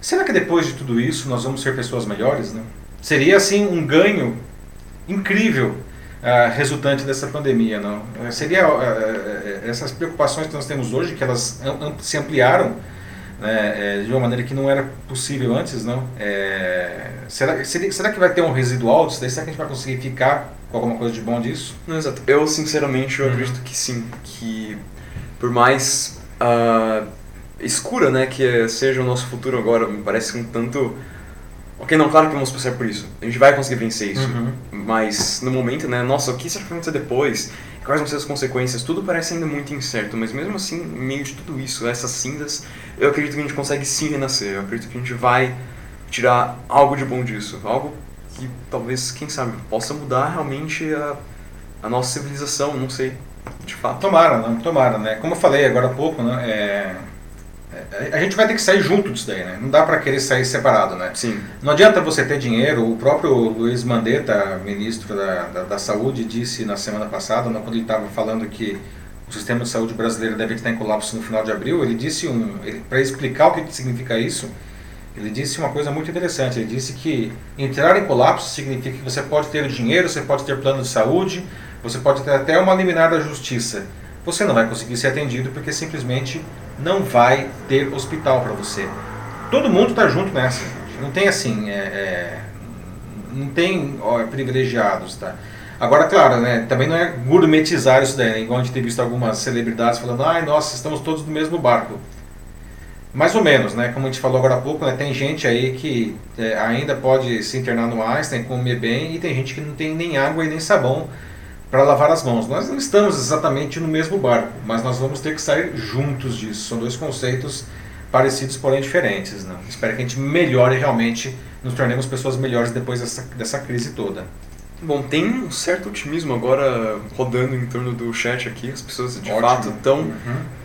será que depois de tudo isso nós vamos ser pessoas melhores? Né? Seria assim um ganho incrível uh, resultante dessa pandemia. Não? Uh, seria uh, essas preocupações que nós temos hoje, que elas se ampliaram né, de uma maneira que não era possível antes, não? É, será, seria, será que vai ter um residual disso daí? Será que a gente vai conseguir ficar com alguma coisa de bom disso? Não, exato. Eu, sinceramente, eu uhum. acredito que sim. Que por mais escura né, que seja o nosso futuro agora, me parece um tanto Ok, não, claro que vamos passar por isso. A gente vai conseguir vencer isso. Uhum. Mas no momento, né? Nossa, o que será que vai acontecer depois? Quais vão ser as consequências? Tudo parece ainda muito incerto, mas mesmo assim, em meio de tudo isso, essas cindas, eu acredito que a gente consegue sim renascer. Eu acredito que a gente vai tirar algo de bom disso. Algo que talvez, quem sabe, possa mudar realmente a, a nossa civilização, não sei, de fato. Tomara, né? Tomara, né? Como eu falei agora há pouco, né? É, a gente vai ter que sair junto disso daí, né? Não dá para querer sair separado, né? Sim. Não adianta você ter dinheiro. O próprio Luiz Mandetta, ministro da, da, da Saúde, disse na semana passada, quando ele estava falando que o sistema de saúde brasileiro deve estar em colapso no final de abril, ele disse um, para explicar o que, que significa isso, ele disse uma coisa muito interessante. Ele disse que entrar em colapso significa que você pode ter dinheiro, você pode ter plano de saúde, você pode ter até uma liminar da justiça. Você não vai conseguir ser atendido porque simplesmente não vai ter hospital para você. Todo mundo está junto nessa. Não tem assim, é, é, não tem ó, privilegiados, tá? Agora, claro, né, também não é gourmetizar isso daí, né? igual a gente tem visto algumas celebridades falando, ai, nossa, estamos todos no mesmo barco. Mais ou menos, né? Como a gente falou agora há pouco, né, tem gente aí que é, ainda pode se internar no Einstein, comer bem, e tem gente que não tem nem água e nem sabão para lavar as mãos. Nós não estamos exatamente no mesmo barco, mas nós vamos ter que sair juntos disso. São dois conceitos parecidos, porém diferentes. Né? Espero que a gente melhore realmente, nos tornemos pessoas melhores depois dessa, dessa crise toda. Bom, tem um certo otimismo agora rodando em torno do chat aqui. As pessoas de Ótimo. fato estão. Uhum.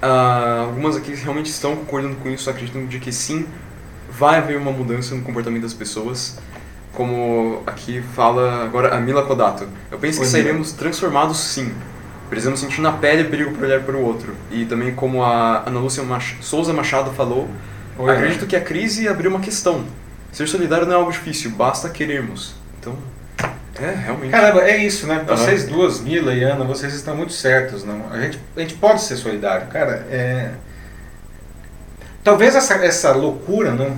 Uh, algumas aqui realmente estão concordando com isso, acreditam de que sim, vai haver uma mudança no comportamento das pessoas como aqui fala agora a Mila Kodato. Eu penso que sairemos transformados sim. Precisamos sentir na pele o perigo para olhar para o outro. E também como a Ana Lúcia Mach Souza Machado falou, Oi, acredito é. que a crise abriu uma questão. Ser solidário não é algo difícil, basta querermos. Então, é, realmente. Caramba, é isso, né? Vocês uhum. duas, Mila e Ana, vocês estão muito certos. Não? A, gente, a gente pode ser solidário. Cara, é talvez essa, essa loucura, não,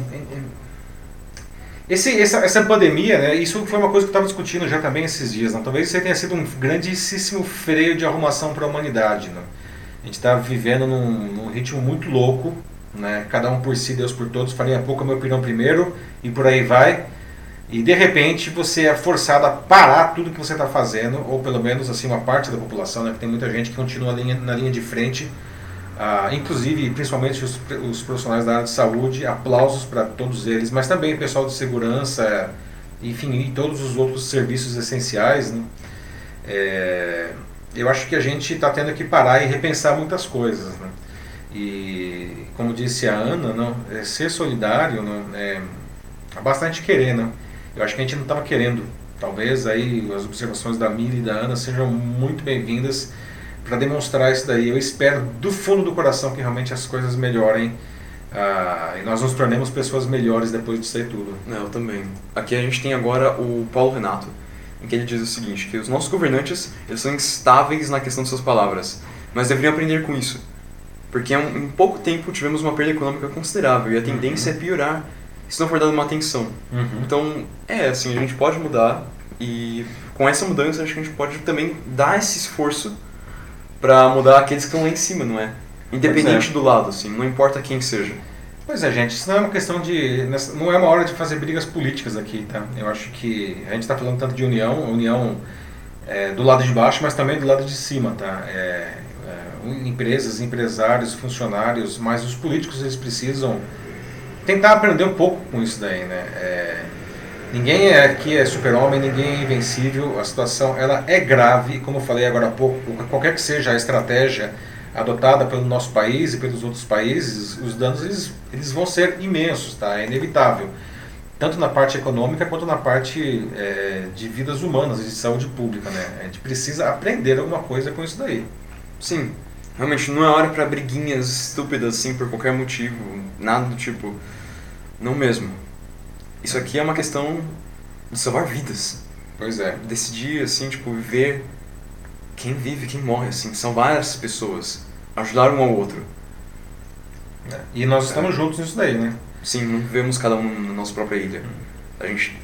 esse, essa, essa pandemia, né, isso foi uma coisa que eu estava discutindo já também esses dias. Não? Talvez isso tenha sido um grandíssimo freio de arrumação para a humanidade. Não? A gente está vivendo num, num, ritmo muito louco, né? cada um por si, Deus por todos, farinha pouco, meu pirão primeiro, e por aí vai. E de repente você é forçado a parar tudo que você está fazendo, ou pelo menos assim uma parte da população, né? que tem muita gente que continua na linha, na linha de frente ah, inclusive, principalmente os, os, profissionais da área de saúde, aplausos para todos eles, mas também o pessoal de segurança, enfim, e todos os outros serviços essenciais. Né? É, eu acho que a gente está tendo que parar e repensar muitas coisas. Né? E, como disse a Ana, não, é ser solidário não, é, é bastante querer. Não? Eu acho que a gente não estava querendo. Talvez aí as observações da Mili e da Ana sejam muito bem-vindas para demonstrar isso daí. Eu espero do fundo do coração que realmente as coisas melhorem uh, e nós nos tornemos pessoas melhores depois disso aí tudo. Eu também. Aqui a gente tem agora o Paulo Renato, em que ele diz o seguinte, que os nossos governantes eles são instáveis na questão de suas palavras, mas deveriam aprender com isso. Porque em pouco tempo tivemos uma perda econômica considerável e a tendência uhum. é piorar se não for dada uma atenção. Uhum. Então, é assim, a gente pode mudar e com essa mudança acho que a gente pode também dar esse esforço para mudar aqueles que estão lá em cima, não é? Independente é. do lado, assim, não importa quem seja. Pois é, gente, isso não é uma questão de. Não é uma hora de fazer brigas políticas aqui, tá? Eu acho que a gente está falando tanto de união, união é, do lado de baixo, mas também do lado de cima, tá? É, é, empresas, empresários, funcionários, mas os políticos eles precisam tentar aprender um pouco com isso daí, né? Ninguém é aqui é super-homem, ninguém é invencível, a situação ela é grave, como eu falei agora há pouco, qualquer que seja a estratégia adotada pelo nosso país e pelos outros países, os danos eles, eles vão ser imensos, tá? é inevitável. Tanto na parte econômica quanto na parte é, de vidas humanas e de saúde pública. Né? A gente precisa aprender alguma coisa com isso daí. Sim, realmente não é hora para briguinhas estúpidas assim por qualquer motivo, nada do tipo. Não mesmo. Isso aqui é uma questão de salvar vidas. Pois é. Decidir, assim, tipo, viver quem vive, quem morre, assim. São várias pessoas. Ajudar um ao outro. É. E nós estamos é. juntos nisso daí, né? Sim, não vivemos cada um na nossa própria ilha. Hum. A gente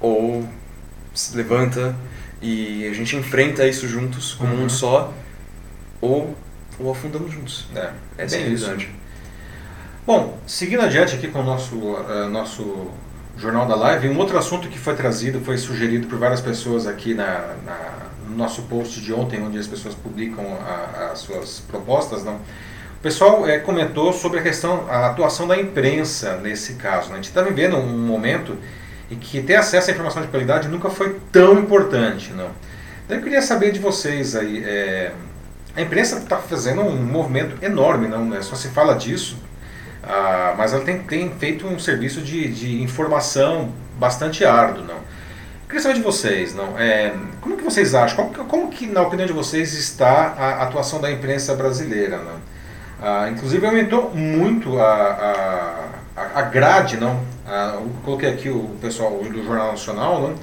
ou se levanta e a gente enfrenta isso juntos como uhum. um só, ou, ou afundamos juntos. É, Essa é a realidade. Bom, seguindo adiante aqui com o nosso, uh, nosso Jornal da Live. Um outro assunto que foi trazido, foi sugerido por várias pessoas aqui na, na no nosso post de ontem, onde as pessoas publicam as suas propostas, não? O pessoal é, comentou sobre a questão, a atuação da imprensa nesse caso. Né? A gente está vivendo um momento em que ter acesso à informação de qualidade nunca foi tão importante, não? Então eu queria saber de vocês aí, é, a imprensa está fazendo um movimento enorme, não? Né? Só se fala disso ah, mas ela tem, tem feito um serviço de, de informação bastante árduo, não? Queria saber de vocês, não? É, como que vocês acham? Como, como, que, na opinião de vocês, está a atuação da imprensa brasileira, não? Ah, inclusive aumentou muito a, a, a grade, não? Ah, coloquei aqui o pessoal do Jornal Nacional, não?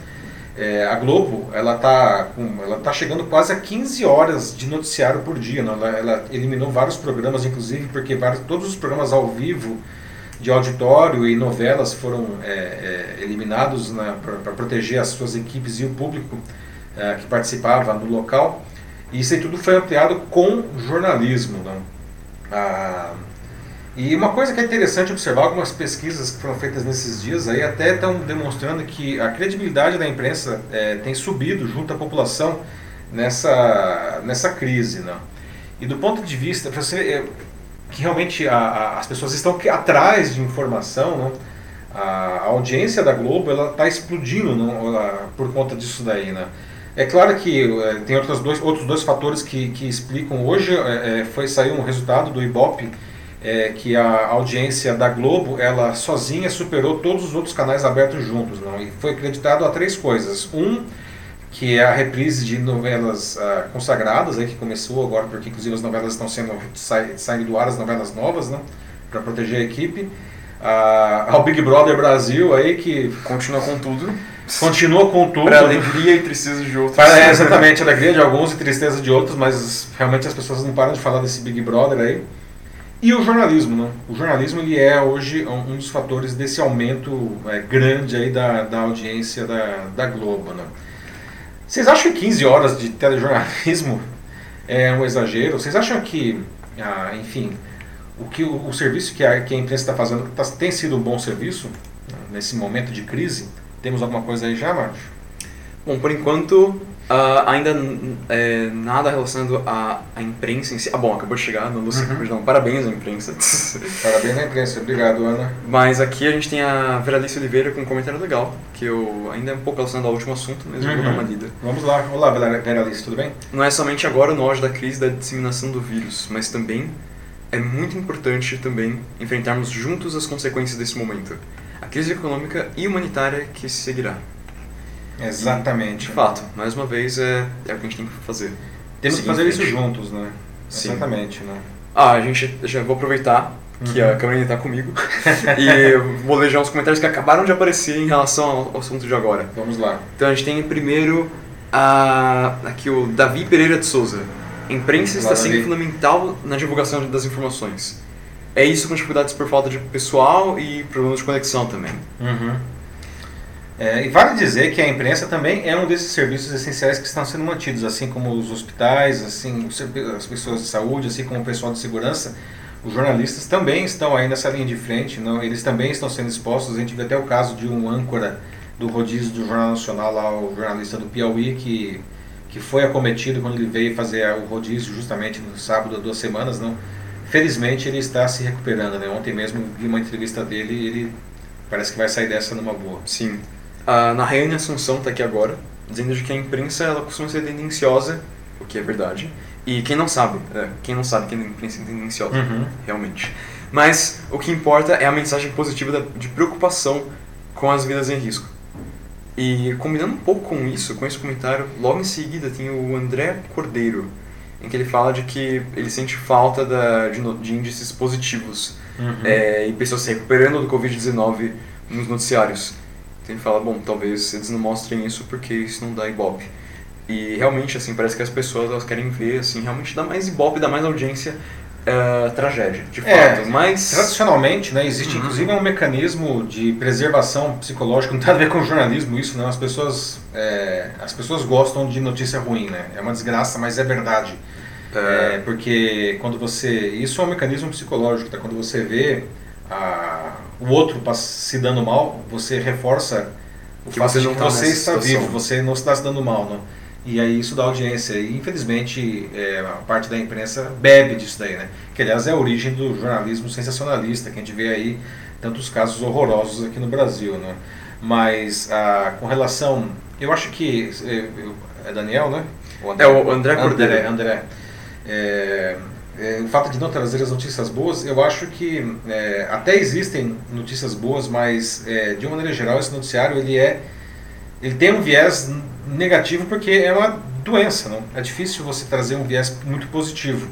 É, a Globo ela está ela tá chegando quase a 15 horas de noticiário por dia. Né? Ela, ela, eliminou vários programas, inclusive porque vários, todos os programas ao vivo de auditório e novelas foram é, é, eliminados né, para proteger as suas equipes e o público é, que participava no local. E isso aí tudo foi ampliado com jornalismo. Né? Ah, e uma coisa que é interessante observar, algumas pesquisas que foram feitas nesses dias aí até estão demonstrando que a credibilidade da imprensa é, tem subido junto à população nessa, nessa crise. Né? E do ponto de vista, você é, que realmente a, a, as pessoas estão atrás de informação, né? a, audiência da Globo ela está explodindo não, por conta disso daí. Né? É claro que é, tem outros dois, outros dois fatores que, que explicam. Hoje é, é foi sair um resultado do Ibope é, que a audiência da Globo, ela sozinha superou todos os outros canais abertos juntos, não? E foi acreditado a três coisas. Um, que é a reprise de novelas uh, consagradas, aí, que começou agora, porque inclusive as novelas estão sendo saindo do ar, as novelas novas, né? Para proteger a equipe. Uh, ao Big Brother Brasil, aí, que continua com tudo. Continua com tudo. Para alegria e tristeza de outros. Para, é, exatamente, alegria de alguns e tristeza de outros, mas realmente as pessoas não param de falar desse Big Brother aí. E o jornalismo, não? O jornalismo ele é hoje um dos fatores desse aumento é, grande aí da, da audiência da, da Globo, não? Vocês acham que 15 horas de telejornalismo é um exagero? Vocês acham que, ah, enfim, o que o, o, serviço que a, que a imprensa está fazendo tá, tem sido um bom serviço nesse momento de crise? Temos alguma coisa aí já, Márcio? Bom, por enquanto, Uh, ainda é, nada relacionado à, à, imprensa em si. Ah, bom, acabou de chegar, não sei uhum. não. Parabéns à imprensa. Parabéns à imprensa, obrigado, Ana. Mas aqui a gente tem a Veralice Oliveira com um comentário legal, que eu ainda é um pouco relacionado ao último assunto, mas uhum. eu vou dar uma lida. Vamos lá, olá, Veralice, tudo bem? Não é somente agora no auge da crise da disseminação do vírus, mas também é muito importante também enfrentarmos juntos as consequências desse momento. A crise econômica e humanitária que seguirá. Exatamente. De fato, mais uma vez é, é o que a gente tem que fazer. Temos que fazer isso juntos, né? Sim. Exatamente, né? Ah, a gente já vou aproveitar que uhum. a câmera está comigo e vou ler já uns comentários que acabaram de aparecer em relação ao assunto de agora. Vamos lá. Então a gente tem primeiro a, aqui o Davi Pereira de Souza. Imprensa está sendo fundamental na divulgação das informações. É isso com dificuldades por falta de pessoal e problemas de conexão também. Uhum. É, e vale dizer que a imprensa também é um desses serviços essenciais que estão sendo mantidos, assim como os hospitais, assim as pessoas de saúde, assim como o pessoal de segurança. Os jornalistas também estão aí nessa linha de frente, não? eles também estão sendo expostos. A gente vê até o caso de um âncora do rodízio do Jornal Nacional, lá, o jornalista do Piauí, que, que foi acometido quando ele veio fazer o rodízio justamente no sábado, duas semanas. Não? Felizmente ele está se recuperando. Né? Ontem mesmo vi uma entrevista dele e ele parece que vai sair dessa numa boa. Sim. A Narrane Assunção está aqui agora, dizendo que a imprensa ela costuma ser tendenciosa, o que é verdade. E quem não sabe, é, quem não sabe que a imprensa é tendenciosa, uhum. realmente. Mas o que importa é a mensagem positiva de preocupação com as vidas em risco. E combinando um pouco com isso, com esse comentário, logo em seguida tem o André Cordeiro, em que ele fala de que ele sente falta da, de, de índices positivos uhum. é, e pessoas se recuperando do Covid-19 nos noticiários. Então ele fala, bom, talvez eles não mostrem isso porque isso não dá ibope. E realmente, assim, parece que as pessoas elas querem ver, assim, realmente dá mais ibope, dá mais audiência Uh, tragédia, de é, fato. Mas tradicionalmente, né, existe uhum. inclusive um mecanismo de preservação psicológica. Não tem a ver com jornalismo isso, não. As pessoas, é, as pessoas gostam de notícia ruim, né? É uma desgraça, mas é verdade. É. é porque quando você, isso é um mecanismo psicológico, tá? Quando você vê a, o outro se dando mal, você reforça o que fato você de que tá você está vivo, você não está se dando mal, não. E aí isso dá audiência. E infelizmente é, a parte da imprensa bebe disso daí, né? Que aliás é a origem do jornalismo sensacionalista, que a gente vê aí tantos casos horrorosos aqui no Brasil, né? Mas ah, com relação, eu acho que é, é Daniel, né? O André, é o André Cordeiro. André, André. É, é, o fato de não trazer as notícias boas, eu acho que é, até existem notícias boas, mas é, de uma maneira geral esse noticiário ele é ele tem um viés negativo porque é uma doença, não? É difícil você trazer um viés muito positivo.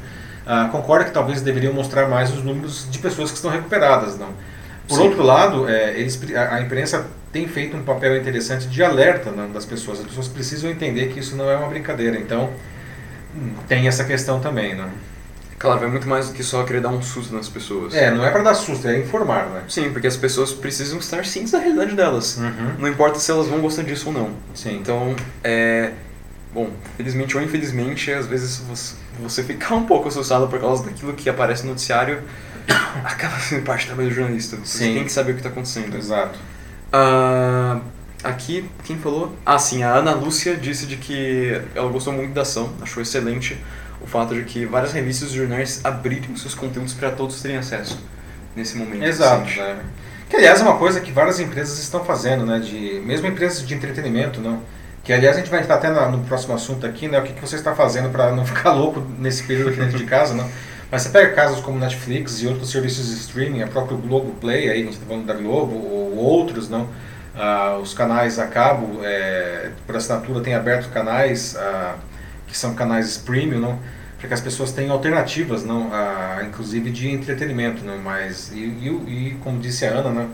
Ah, concordo que talvez deveriam mostrar mais os números de pessoas que estão recuperadas, não? Por Sim. outro lado, é, eles, a, a, imprensa tem feito um papel interessante de alerta não, das pessoas. As pessoas precisam entender que isso não é uma brincadeira. Então, hum, tem essa questão também, não? Claro, é muito mais do que só querer dar um susto nas pessoas. É, não é para dar susto, é informar, né? Sim, porque as pessoas precisam estar cientes da realidade delas. Uhum. Não importa se elas vão gostar disso ou não. Sim. Então, é. Bom, felizmente ou infelizmente, às vezes você, você fica um pouco assustado por causa daquilo que aparece no noticiário, acaba sendo parte também do jornalista. Você sim. tem que saber o que está acontecendo. Exato. Uh, aqui, quem falou? Ah, sim, a Ana Lúcia disse de que ela gostou muito da ação, achou excelente o fato de que várias revistas e jornais abriram seus conteúdos para todos terem acesso nesse momento. Exato. Né? Que aliás é uma coisa que várias empresas estão fazendo, né? De, mesmo empresas de entretenimento, não? Que aliás a gente vai entrar até no, no próximo assunto aqui, né? O que, que você está fazendo para não ficar louco nesse período aqui dentro de casa, não? Mas você pega casos como Netflix e outros serviços de streaming, a própria Globoplay, aí a gente está falando da Globo, ou outros, não? Ah, os canais a cabo, é, por assinatura, tem aberto canais. Ah, que são canais premium, não? para que as pessoas tenham alternativas, não, a, inclusive de entretenimento, não, mas e, e, e como disse a Ana, né,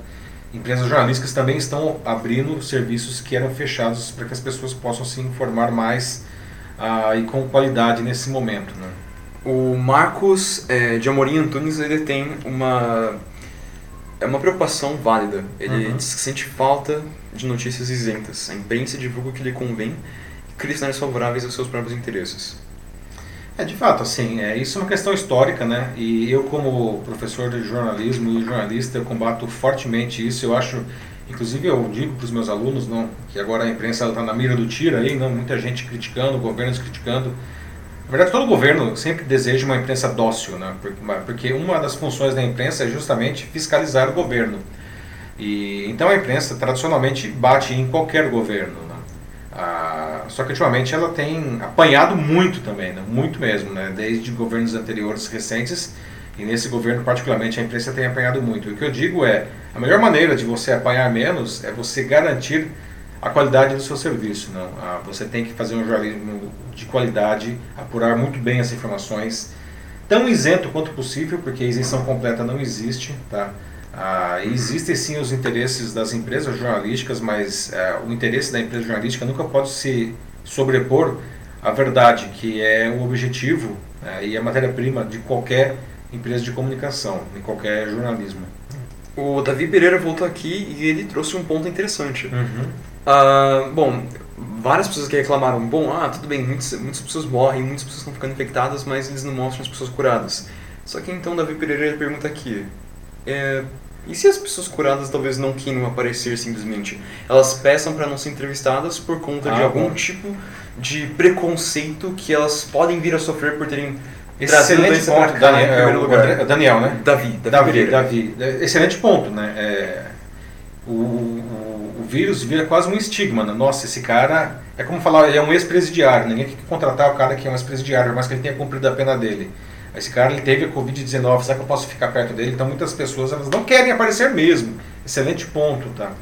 empresas jornalísticas também estão abrindo serviços que eram fechados para que as pessoas possam se informar mais uh, e com qualidade nesse momento, né? O Marcos é, de Amorim Antunes ele tem uma é uma preocupação válida. Ele Uhum. diz que sente falta de notícias isentas. A imprensa divulga o que lhe convém cenários favoráveis aos seus próprios interesses. É, de fato, assim, é, isso é uma questão histórica, né? E eu, como professor de jornalismo e jornalista, eu combato fortemente isso. Eu acho, inclusive, eu digo para os meus alunos, não, que agora a imprensa está na mira do tiro aí, não, muita gente criticando, governos criticando. Na verdade, todo governo sempre deseja uma imprensa dócil, né? Porque uma das funções da imprensa é justamente fiscalizar o governo. E então a imprensa tradicionalmente bate em qualquer governo. Né? Só que ultimamente ela tem apanhado muito também, né? muito mesmo, né? desde governos anteriores recentes e nesse governo particularmente a imprensa tem apanhado muito. O que eu digo é a melhor maneira de você apanhar menos é você garantir a qualidade do seu serviço. Não? Ah, você tem que fazer um jornalismo de qualidade, apurar muito bem as informações, tão isento quanto possível, porque isenção completa não existe, tá? Ah, existem sim os interesses das empresas jornalísticas, mas ah, o interesse da empresa jornalística nunca pode se sobrepor à verdade, que é o objetivo né, e a matéria-prima de qualquer empresa de comunicação, em qualquer jornalismo. O Davi Pereira voltou aqui e ele trouxe um ponto interessante. Uhum. Ah, bom, várias pessoas que reclamaram, bom, ah, tudo bem, muitas, muitas pessoas morrem, muitas pessoas estão ficando infectadas, mas eles não mostram as pessoas curadas. Só que então Davi Pereira pergunta aqui, é, e se as pessoas curadas talvez não queiram aparecer simplesmente? Elas peçam para não ser entrevistadas por conta de Ah, algum bom. tipo de preconceito que elas podem vir a sofrer por terem Excelente ponto, cá Daniel, em primeiro é, o lugar. André- Daniel, né? Davi, Davi, Davi, Pereira. Davi, excelente ponto, né? É, o, o, o vírus vira quase um estigma, né? Nossa, esse cara é como falar, ele é um ex-presidiário, ninguém quer contratar o cara que é um ex-presidiário, mas que ele tenha cumprido a pena dele. Esse cara ele teve a Covid-19, será que eu posso ficar perto dele? Então muitas pessoas elas não querem aparecer mesmo. Excelente ponto, tá?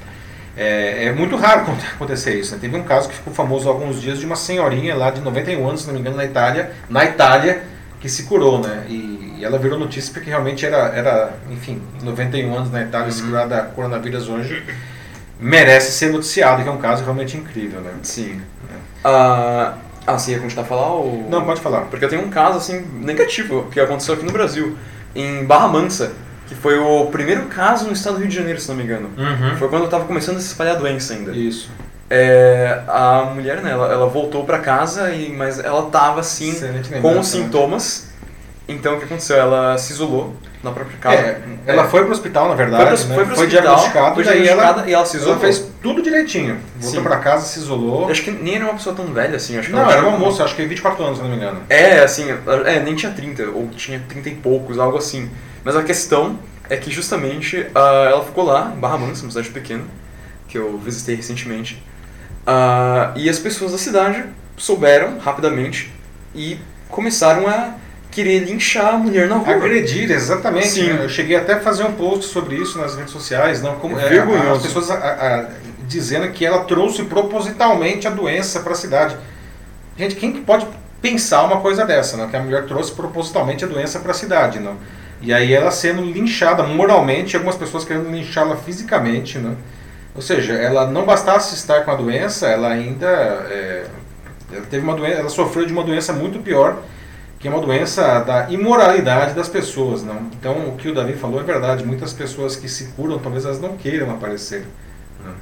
É, é muito raro acontecer isso. Né? Teve um caso que ficou famoso há alguns dias de uma senhorinha lá de 91 anos, se não me engano, na Itália, na Itália, que se curou, né? E, e ela virou notícia porque realmente era, era enfim, 91 anos na Itália, se curar da coronavírus hoje, merece ser noticiado, que é um caso realmente incrível, né? Sim. Ah, ah, você ia continuar a falar? Ou... Não, pode falar. Porque eu tenho um caso assim negativo que aconteceu aqui no Brasil, em Barra Mansa, que foi o primeiro caso no estado do Rio de Janeiro, se não me engano. Uhum. Foi quando estava começando a se espalhar a doença ainda. Isso. É, a mulher, né, ela, ela voltou para casa, e, mas ela tava assim com os né? sintomas. Então o que aconteceu? Ela se isolou na própria casa. É, ela foi pro hospital, na verdade, Foi pro- né? foi pro foi hospital, diagnosticado, foi e daí ela, diagnosticada e ela se ela isolou. fez tudo direitinho. Voltou Sim. pra casa, se isolou. Eu acho que nem era uma pessoa tão velha assim, acho que Não, ela era uma moça, acho que 24 anos, se não me engano. É, assim, é, nem tinha 30, ou tinha 30 e poucos, algo assim. Mas a questão é que justamente ah, ela ficou lá, em Barra Mansa, uma cidade pequena, que eu visitei recentemente. Ah, e as pessoas da cidade souberam rapidamente e começaram a querer linchar a mulher na rua. Agredir, exatamente. Sim. né? Eu cheguei até a fazer um post sobre isso nas redes sociais, não como É é, vergonhoso. as pessoas a- a- dizendo que ela trouxe propositalmente a doença para a cidade. Gente, quem que pode pensar uma coisa dessa, não? Que a mulher trouxe propositalmente a doença para a cidade, não? E aí ela sendo linchada moralmente, algumas pessoas querendo linchá-la fisicamente, né? Ou seja, ela não bastasse estar com a doença, ela ainda é, ela teve uma doença, ela sofreu de uma doença muito pior, que é uma doença da imoralidade das pessoas, não? Então, o que o Davi falou é verdade. Muitas pessoas que se curam, talvez elas não queiram aparecer. né?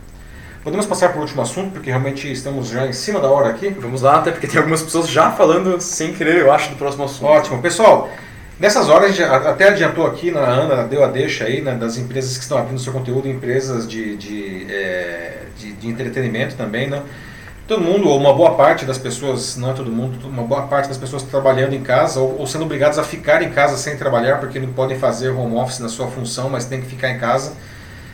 Podemos passar para o último assunto, porque realmente estamos já em cima da hora aqui. Vamos lá, até porque tem algumas pessoas já falando sem querer, eu acho, do próximo assunto. Ótimo. Pessoal, nessas horas até adiantou aqui, na Ana deu a deixa aí, né, das empresas que estão abrindo seu conteúdo, empresas de, de, é, de, de entretenimento também, né? Todo mundo, ou uma boa parte das pessoas, não é todo mundo, uma boa parte das pessoas trabalhando em casa ou, ou sendo obrigadas a ficar em casa sem trabalhar porque não podem fazer home office na sua função, mas tem que ficar em casa.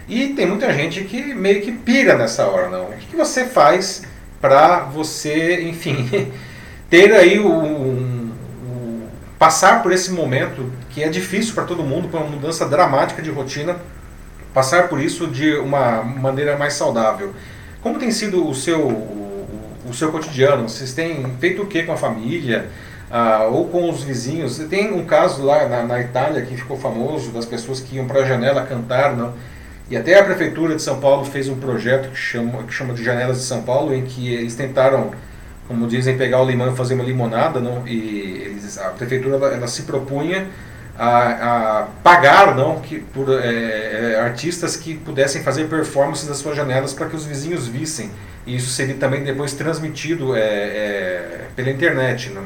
E tem muita gente que meio que pira nessa hora, não? O que, você faz para você, enfim, ter aí o, um- o- passar por esse momento que é difícil para todo mundo, por uma mudança dramática de rotina, passar por isso de uma maneira mais saudável. Como tem sido o seu, o, seu cotidiano? Vocês têm feito o que com a família? Ah, ou com os vizinhos? Tem um caso lá na, na Itália que ficou famoso, das pessoas que iam para a janela cantar, não? E até a Prefeitura de São Paulo fez um projeto que chama, que chama de Janelas de São Paulo, em que eles tentaram como dizem, pegar o limão e fazer uma limonada, não? E eles, a prefeitura ela, ela se propunha a, a, pagar não que por é, artistas que pudessem fazer performances das suas janelas para que os vizinhos vissem isso seria também depois transmitido é, é pela internet não?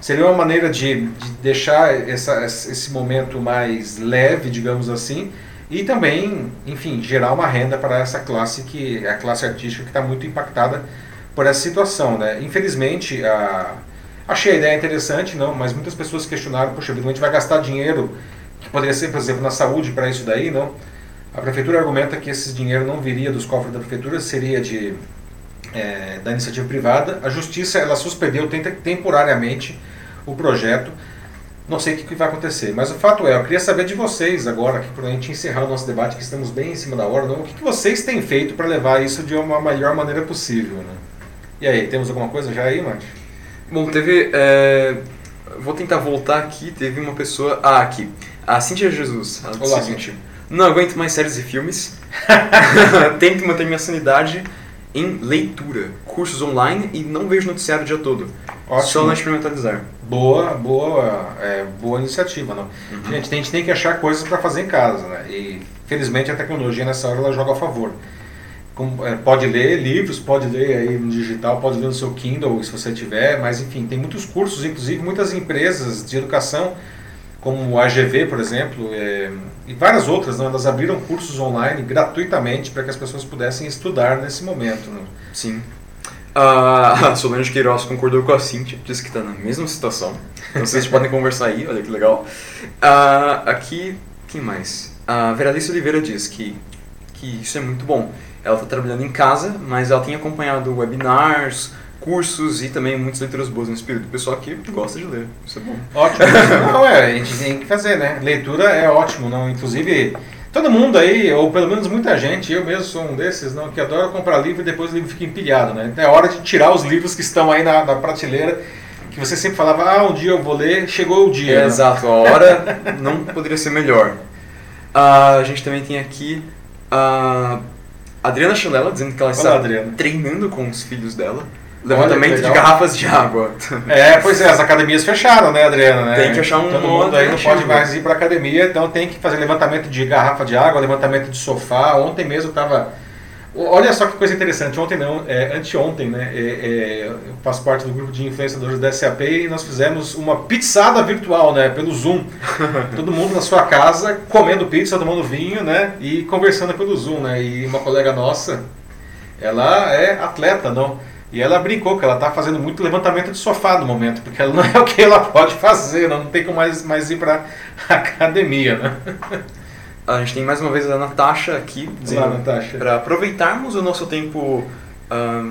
seria uma maneira de, de deixar essa, esse momento mais leve digamos assim e também enfim gerar uma renda para essa classe que a classe artística que está muito impactada por essa situação né infelizmente a Achei a ideia interessante, não, mas muitas pessoas questionaram, poxa vida, a gente vai gastar dinheiro que poderia ser, por exemplo, na saúde para isso daí, não? A prefeitura argumenta que esse dinheiro não viria dos cofres da prefeitura, seria de é, da iniciativa privada. A justiça ela suspendeu temporariamente o projeto. Não sei o que vai acontecer, mas o fato é, eu queria saber de vocês agora, para a gente encerrar o nosso debate, que estamos bem em cima da hora, não? o que, que vocês têm feito para levar isso de uma melhor maneira possível? Né? E aí, temos alguma coisa já aí, Márcio? Bom, teve. É, vou tentar voltar aqui. Teve uma pessoa. Ah, aqui. A Cintia Jesus. Ela disse Olá, seguinte: Não aguento mais séries e filmes. Tento manter minha sanidade em leitura, cursos online e não vejo noticiário o dia todo. Ótimo. Só na experimentalizar. Boa, boa, é, boa iniciativa, não? Uhum. Gente, a gente tem que achar coisas para fazer em casa, né? E felizmente a tecnologia nessa hora ela joga a favor. É, pode ler livros, pode ler aí no digital, pode ler no seu Kindle, se você tiver, mas enfim, tem muitos cursos, inclusive muitas empresas de educação, como a AGV, por exemplo, é, e várias outras, né, elas abriram cursos online gratuitamente para que as pessoas pudessem estudar nesse momento. Né? Sim. A Solange Queiroz concordou com a Cintia, disse que está na mesma situação. Então vocês podem conversar aí, olha que legal. Uh, aqui, quem mais? A Veralice Oliveira diz que, que isso é muito bom ela está trabalhando em casa, mas ela tem acompanhado webinars, cursos e também muitas leituras boas no espírito. O pessoal que gosta de ler, isso é bom. Ótimo. não, é, a gente tem que fazer, né? Leitura é ótimo, não? Inclusive, todo mundo aí, ou pelo menos muita gente, eu mesmo sou um desses, não, que adora comprar livro e depois o livro fica empilhado, né? Então é hora de tirar os livros que estão aí na, na prateleira, que você sempre falava, ah, um dia eu vou ler, chegou o dia. É, exato, a hora não poderia ser melhor. Uh, a gente também tem aqui... Uh, Adriana Chanela dizendo que ela está Adriana. treinando com os filhos dela. Levantamento de garrafas de água. É, pois é, as academias fecharam, né, Adriana? Né? Tem que achar um Todo mundo aí não pode mais ir para academia, então tem que fazer levantamento de garrafa de água, levantamento de sofá. Ontem mesmo estava Olha só que coisa interessante, ontem não, é, anteontem, né, é, é, eu faço parte do grupo de influenciadores da SAP e nós fizemos uma pizzada virtual, né, pelo Zoom. Todo mundo na sua casa, comendo pizza, tomando vinho, né, e conversando pelo Zoom, né, e uma colega nossa, ela é atleta, não, e ela brincou que ela está fazendo muito levantamento de sofá no momento, porque ela não é o que ela pode fazer, não, tem como mais, mais ir para academia, né. A gente tem mais uma vez a Natasha aqui, para aproveitarmos o nosso tempo,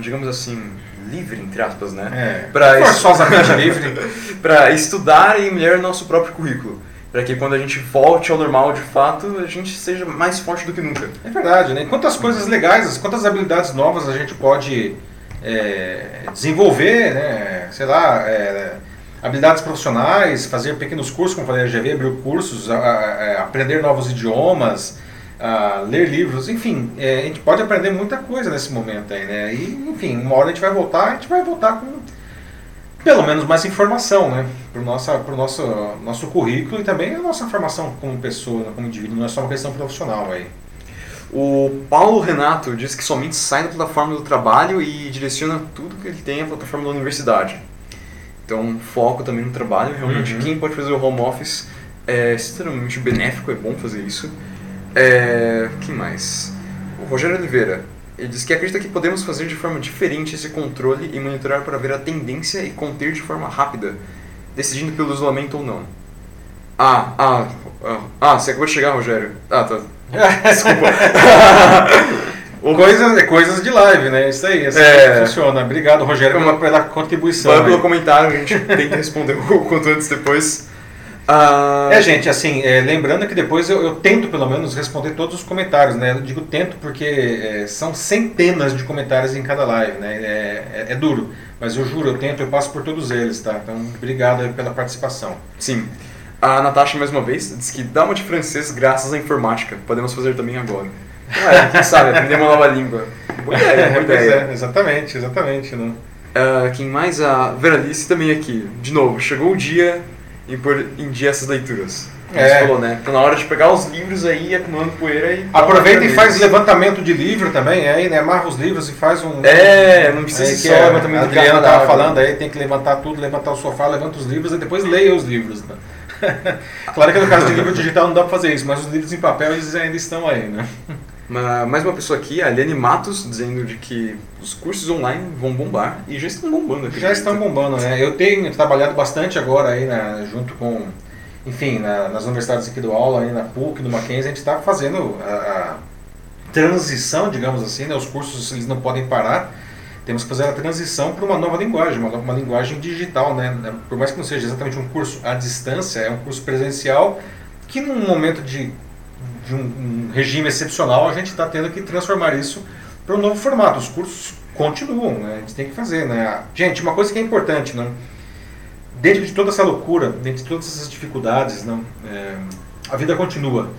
digamos assim, livre, entre aspas, né? É, pra forçosamente livre. para estudar e melhorar nosso próprio currículo. Para que quando a gente volte ao normal de fato, a gente seja mais forte do que nunca. É verdade, né? Quantas coisas legais, quantas habilidades novas a gente pode é, desenvolver, né? Sei lá, é, habilidades profissionais, fazer pequenos cursos, como falei, a GV abriu cursos, a, a, aprender novos idiomas, ler livros, enfim, é, a gente pode aprender muita coisa nesse momento aí, né? E, enfim, uma hora a gente vai voltar, a gente vai voltar com pelo menos mais informação, né? Para o nosso, nosso currículo e também a nossa formação como pessoa, né? como indivíduo, não é só uma questão profissional aí. O Paulo Renato diz que somente sai da plataforma do trabalho e direciona tudo que ele tem à plataforma da universidade. Então, foco também no trabalho. Realmente, uhum. quem pode fazer o home office é extremamente benéfico, é bom fazer isso. É, que mais? O Rogério Oliveira, ele diz que acredita que podemos fazer de forma diferente esse controle e monitorar para ver a tendência e conter de forma rápida, decidindo pelo isolamento ou não. Ah, ah, ah, ah você acabou de chegar, Rogério. Ah, tá. Desculpa. Coisas, é coisas de live, né? Isso aí, assim é. funciona. Obrigado, Rogério, pela, pela contribuição. Pelo comentário, a gente tenta responder o quanto antes depois. Uh... É, gente, assim, é, lembrando que depois eu, eu, tento pelo menos responder todos os comentários, né? Eu digo tento porque é, são centenas de comentários em cada live, né? É, é, é, duro, mas eu juro, eu tento, eu passo por todos eles, tá? Então, obrigado pela participação. Sim. A Natasha, mais uma vez, diz que dá uma de francês graças à informática. Podemos fazer também agora. Ah, é, quem sabe, aprender uma nova língua. Boa ideia, boa ideia. É, exatamente, exatamente. Né? Uh, quem mais? A Veralice também aqui. De novo, chegou o dia em pôr em dia essas leituras. Como É. falou, né? Tá na hora de pegar os livros aí, acumulando poeira e... Aproveita e faz levantamento de livro também, aí, né? Amarra os livros e faz um. É, não precisa que só é, levantamento a de garrafa tava falando aí, tem que levantar tudo, levantar o sofá, levanta os livros e depois leia os livros. Né? claro que no caso de livro digital não dá pra fazer isso, mas os livros em papel eles ainda estão aí, né? Mais uma pessoa aqui, a Aliane Matos, dizendo de que os cursos online vão bombar e já estão bombando aqui. Já estão bombando, né? Eu tenho trabalhado bastante agora aí, na- junto com, enfim, na- nas universidades aqui do aula, aí na PUC, no Mackenzie, a gente está fazendo a, a transição, digamos assim, né? Os cursos eles não podem parar. Temos que fazer a transição para uma nova linguagem, uma, uma linguagem digital, né? Por mais que não seja exatamente um curso à distância, é um curso presencial que num momento de, de um, um regime excepcional a gente está tendo que transformar isso para um novo formato. Os cursos continuam, né? A gente tem que fazer, né? Gente, uma coisa que é importante, né? Dentro de toda essa loucura, dentro de todas essas dificuldades, não, é, a vida continua.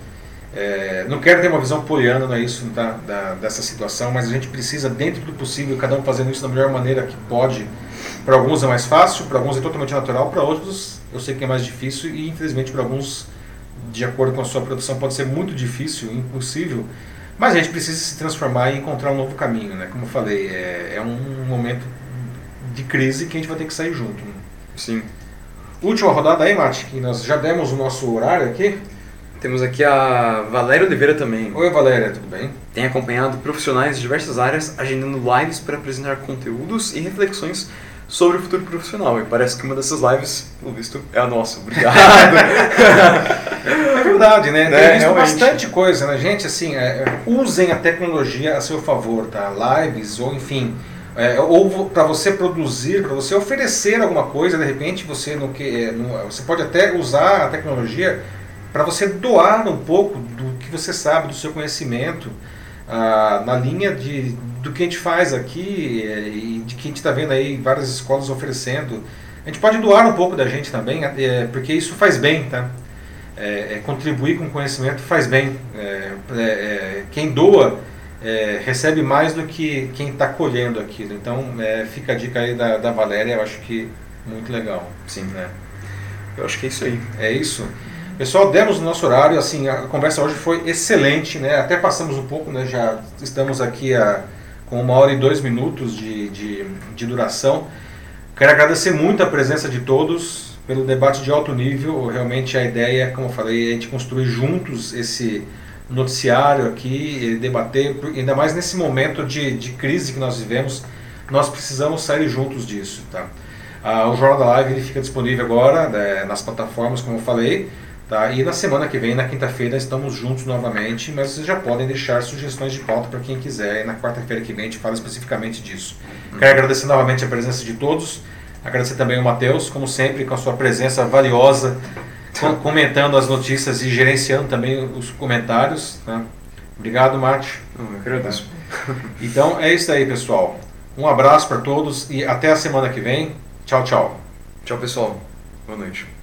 É, não quero ter uma visão poliana, não é isso, tá, da, dessa situação, mas a gente precisa, dentro do possível, cada um fazendo isso da melhor maneira que pode. Para alguns é mais fácil, para alguns é totalmente natural, para outros eu sei que é mais difícil e, infelizmente, para alguns, de acordo com a sua produção, pode ser muito difícil, impossível. Mas a gente precisa se transformar e encontrar um novo caminho, né? Como eu falei, é, é um momento de crise que a gente vai ter que sair junto. né? Sim. Última rodada aí, Mate, que nós já demos o nosso horário aqui. Temos aqui a Valéria Oliveira também. Oi, Valéria, tudo bem? Tem acompanhado profissionais de diversas áreas agendando lives para apresentar conteúdos e reflexões sobre o futuro profissional. E parece que uma dessas lives, pelo visto, é a nossa. Obrigado. É verdade, né? Tem Né, visto realmente. bastante coisa, né? Gente, assim, é, é, usem a tecnologia a seu favor, tá? Lives, ou enfim, é, ou para você produzir, para você oferecer alguma coisa, de repente você não que, é, não- você pode até usar a tecnologia para você doar um pouco do que você sabe, do seu conhecimento, ah, na linha de, do que a gente faz aqui é, e de que a gente está vendo aí várias escolas oferecendo. A gente pode doar um pouco da gente também, é, porque isso faz bem, tá? É, é, contribuir com conhecimento faz bem. Quem doa recebe mais do que quem está colhendo aquilo. Então é, fica a dica aí da, da Valéria, eu acho que muito legal. Sim. Né? Eu acho que é isso aí. É isso. Pessoal, demos o nosso horário, assim, a conversa hoje foi excelente, né? Até passamos um pouco, né? Já estamos aqui a, com uma hora e dois minutos de, de, de duração. Quero agradecer muito a presença de todos pelo debate de alto nível. Realmente a ideia, como eu falei, é a gente construir juntos esse noticiário aqui, debater, ainda mais nesse momento de, de crise que nós vivemos, nós precisamos sair juntos disso, tá? Ah, o Jornal da Live ele fica disponível agora né, nas plataformas, como eu falei. Tá? E na semana que vem, na quinta-feira, estamos juntos novamente, mas vocês já podem deixar sugestões de pauta para quem quiser. E na quarta-feira que vem a gente fala especificamente disso. Quero agradecer novamente a presença de todos. Agradecer também ao Matheus, como sempre, com a sua presença valiosa, com- comentando as notícias e gerenciando também os comentários. Tá? Obrigado, Mate. Agradeço. Então é isso aí, pessoal. Um abraço para todos e até a semana que vem. Tchau, tchau. Tchau, pessoal. Boa noite.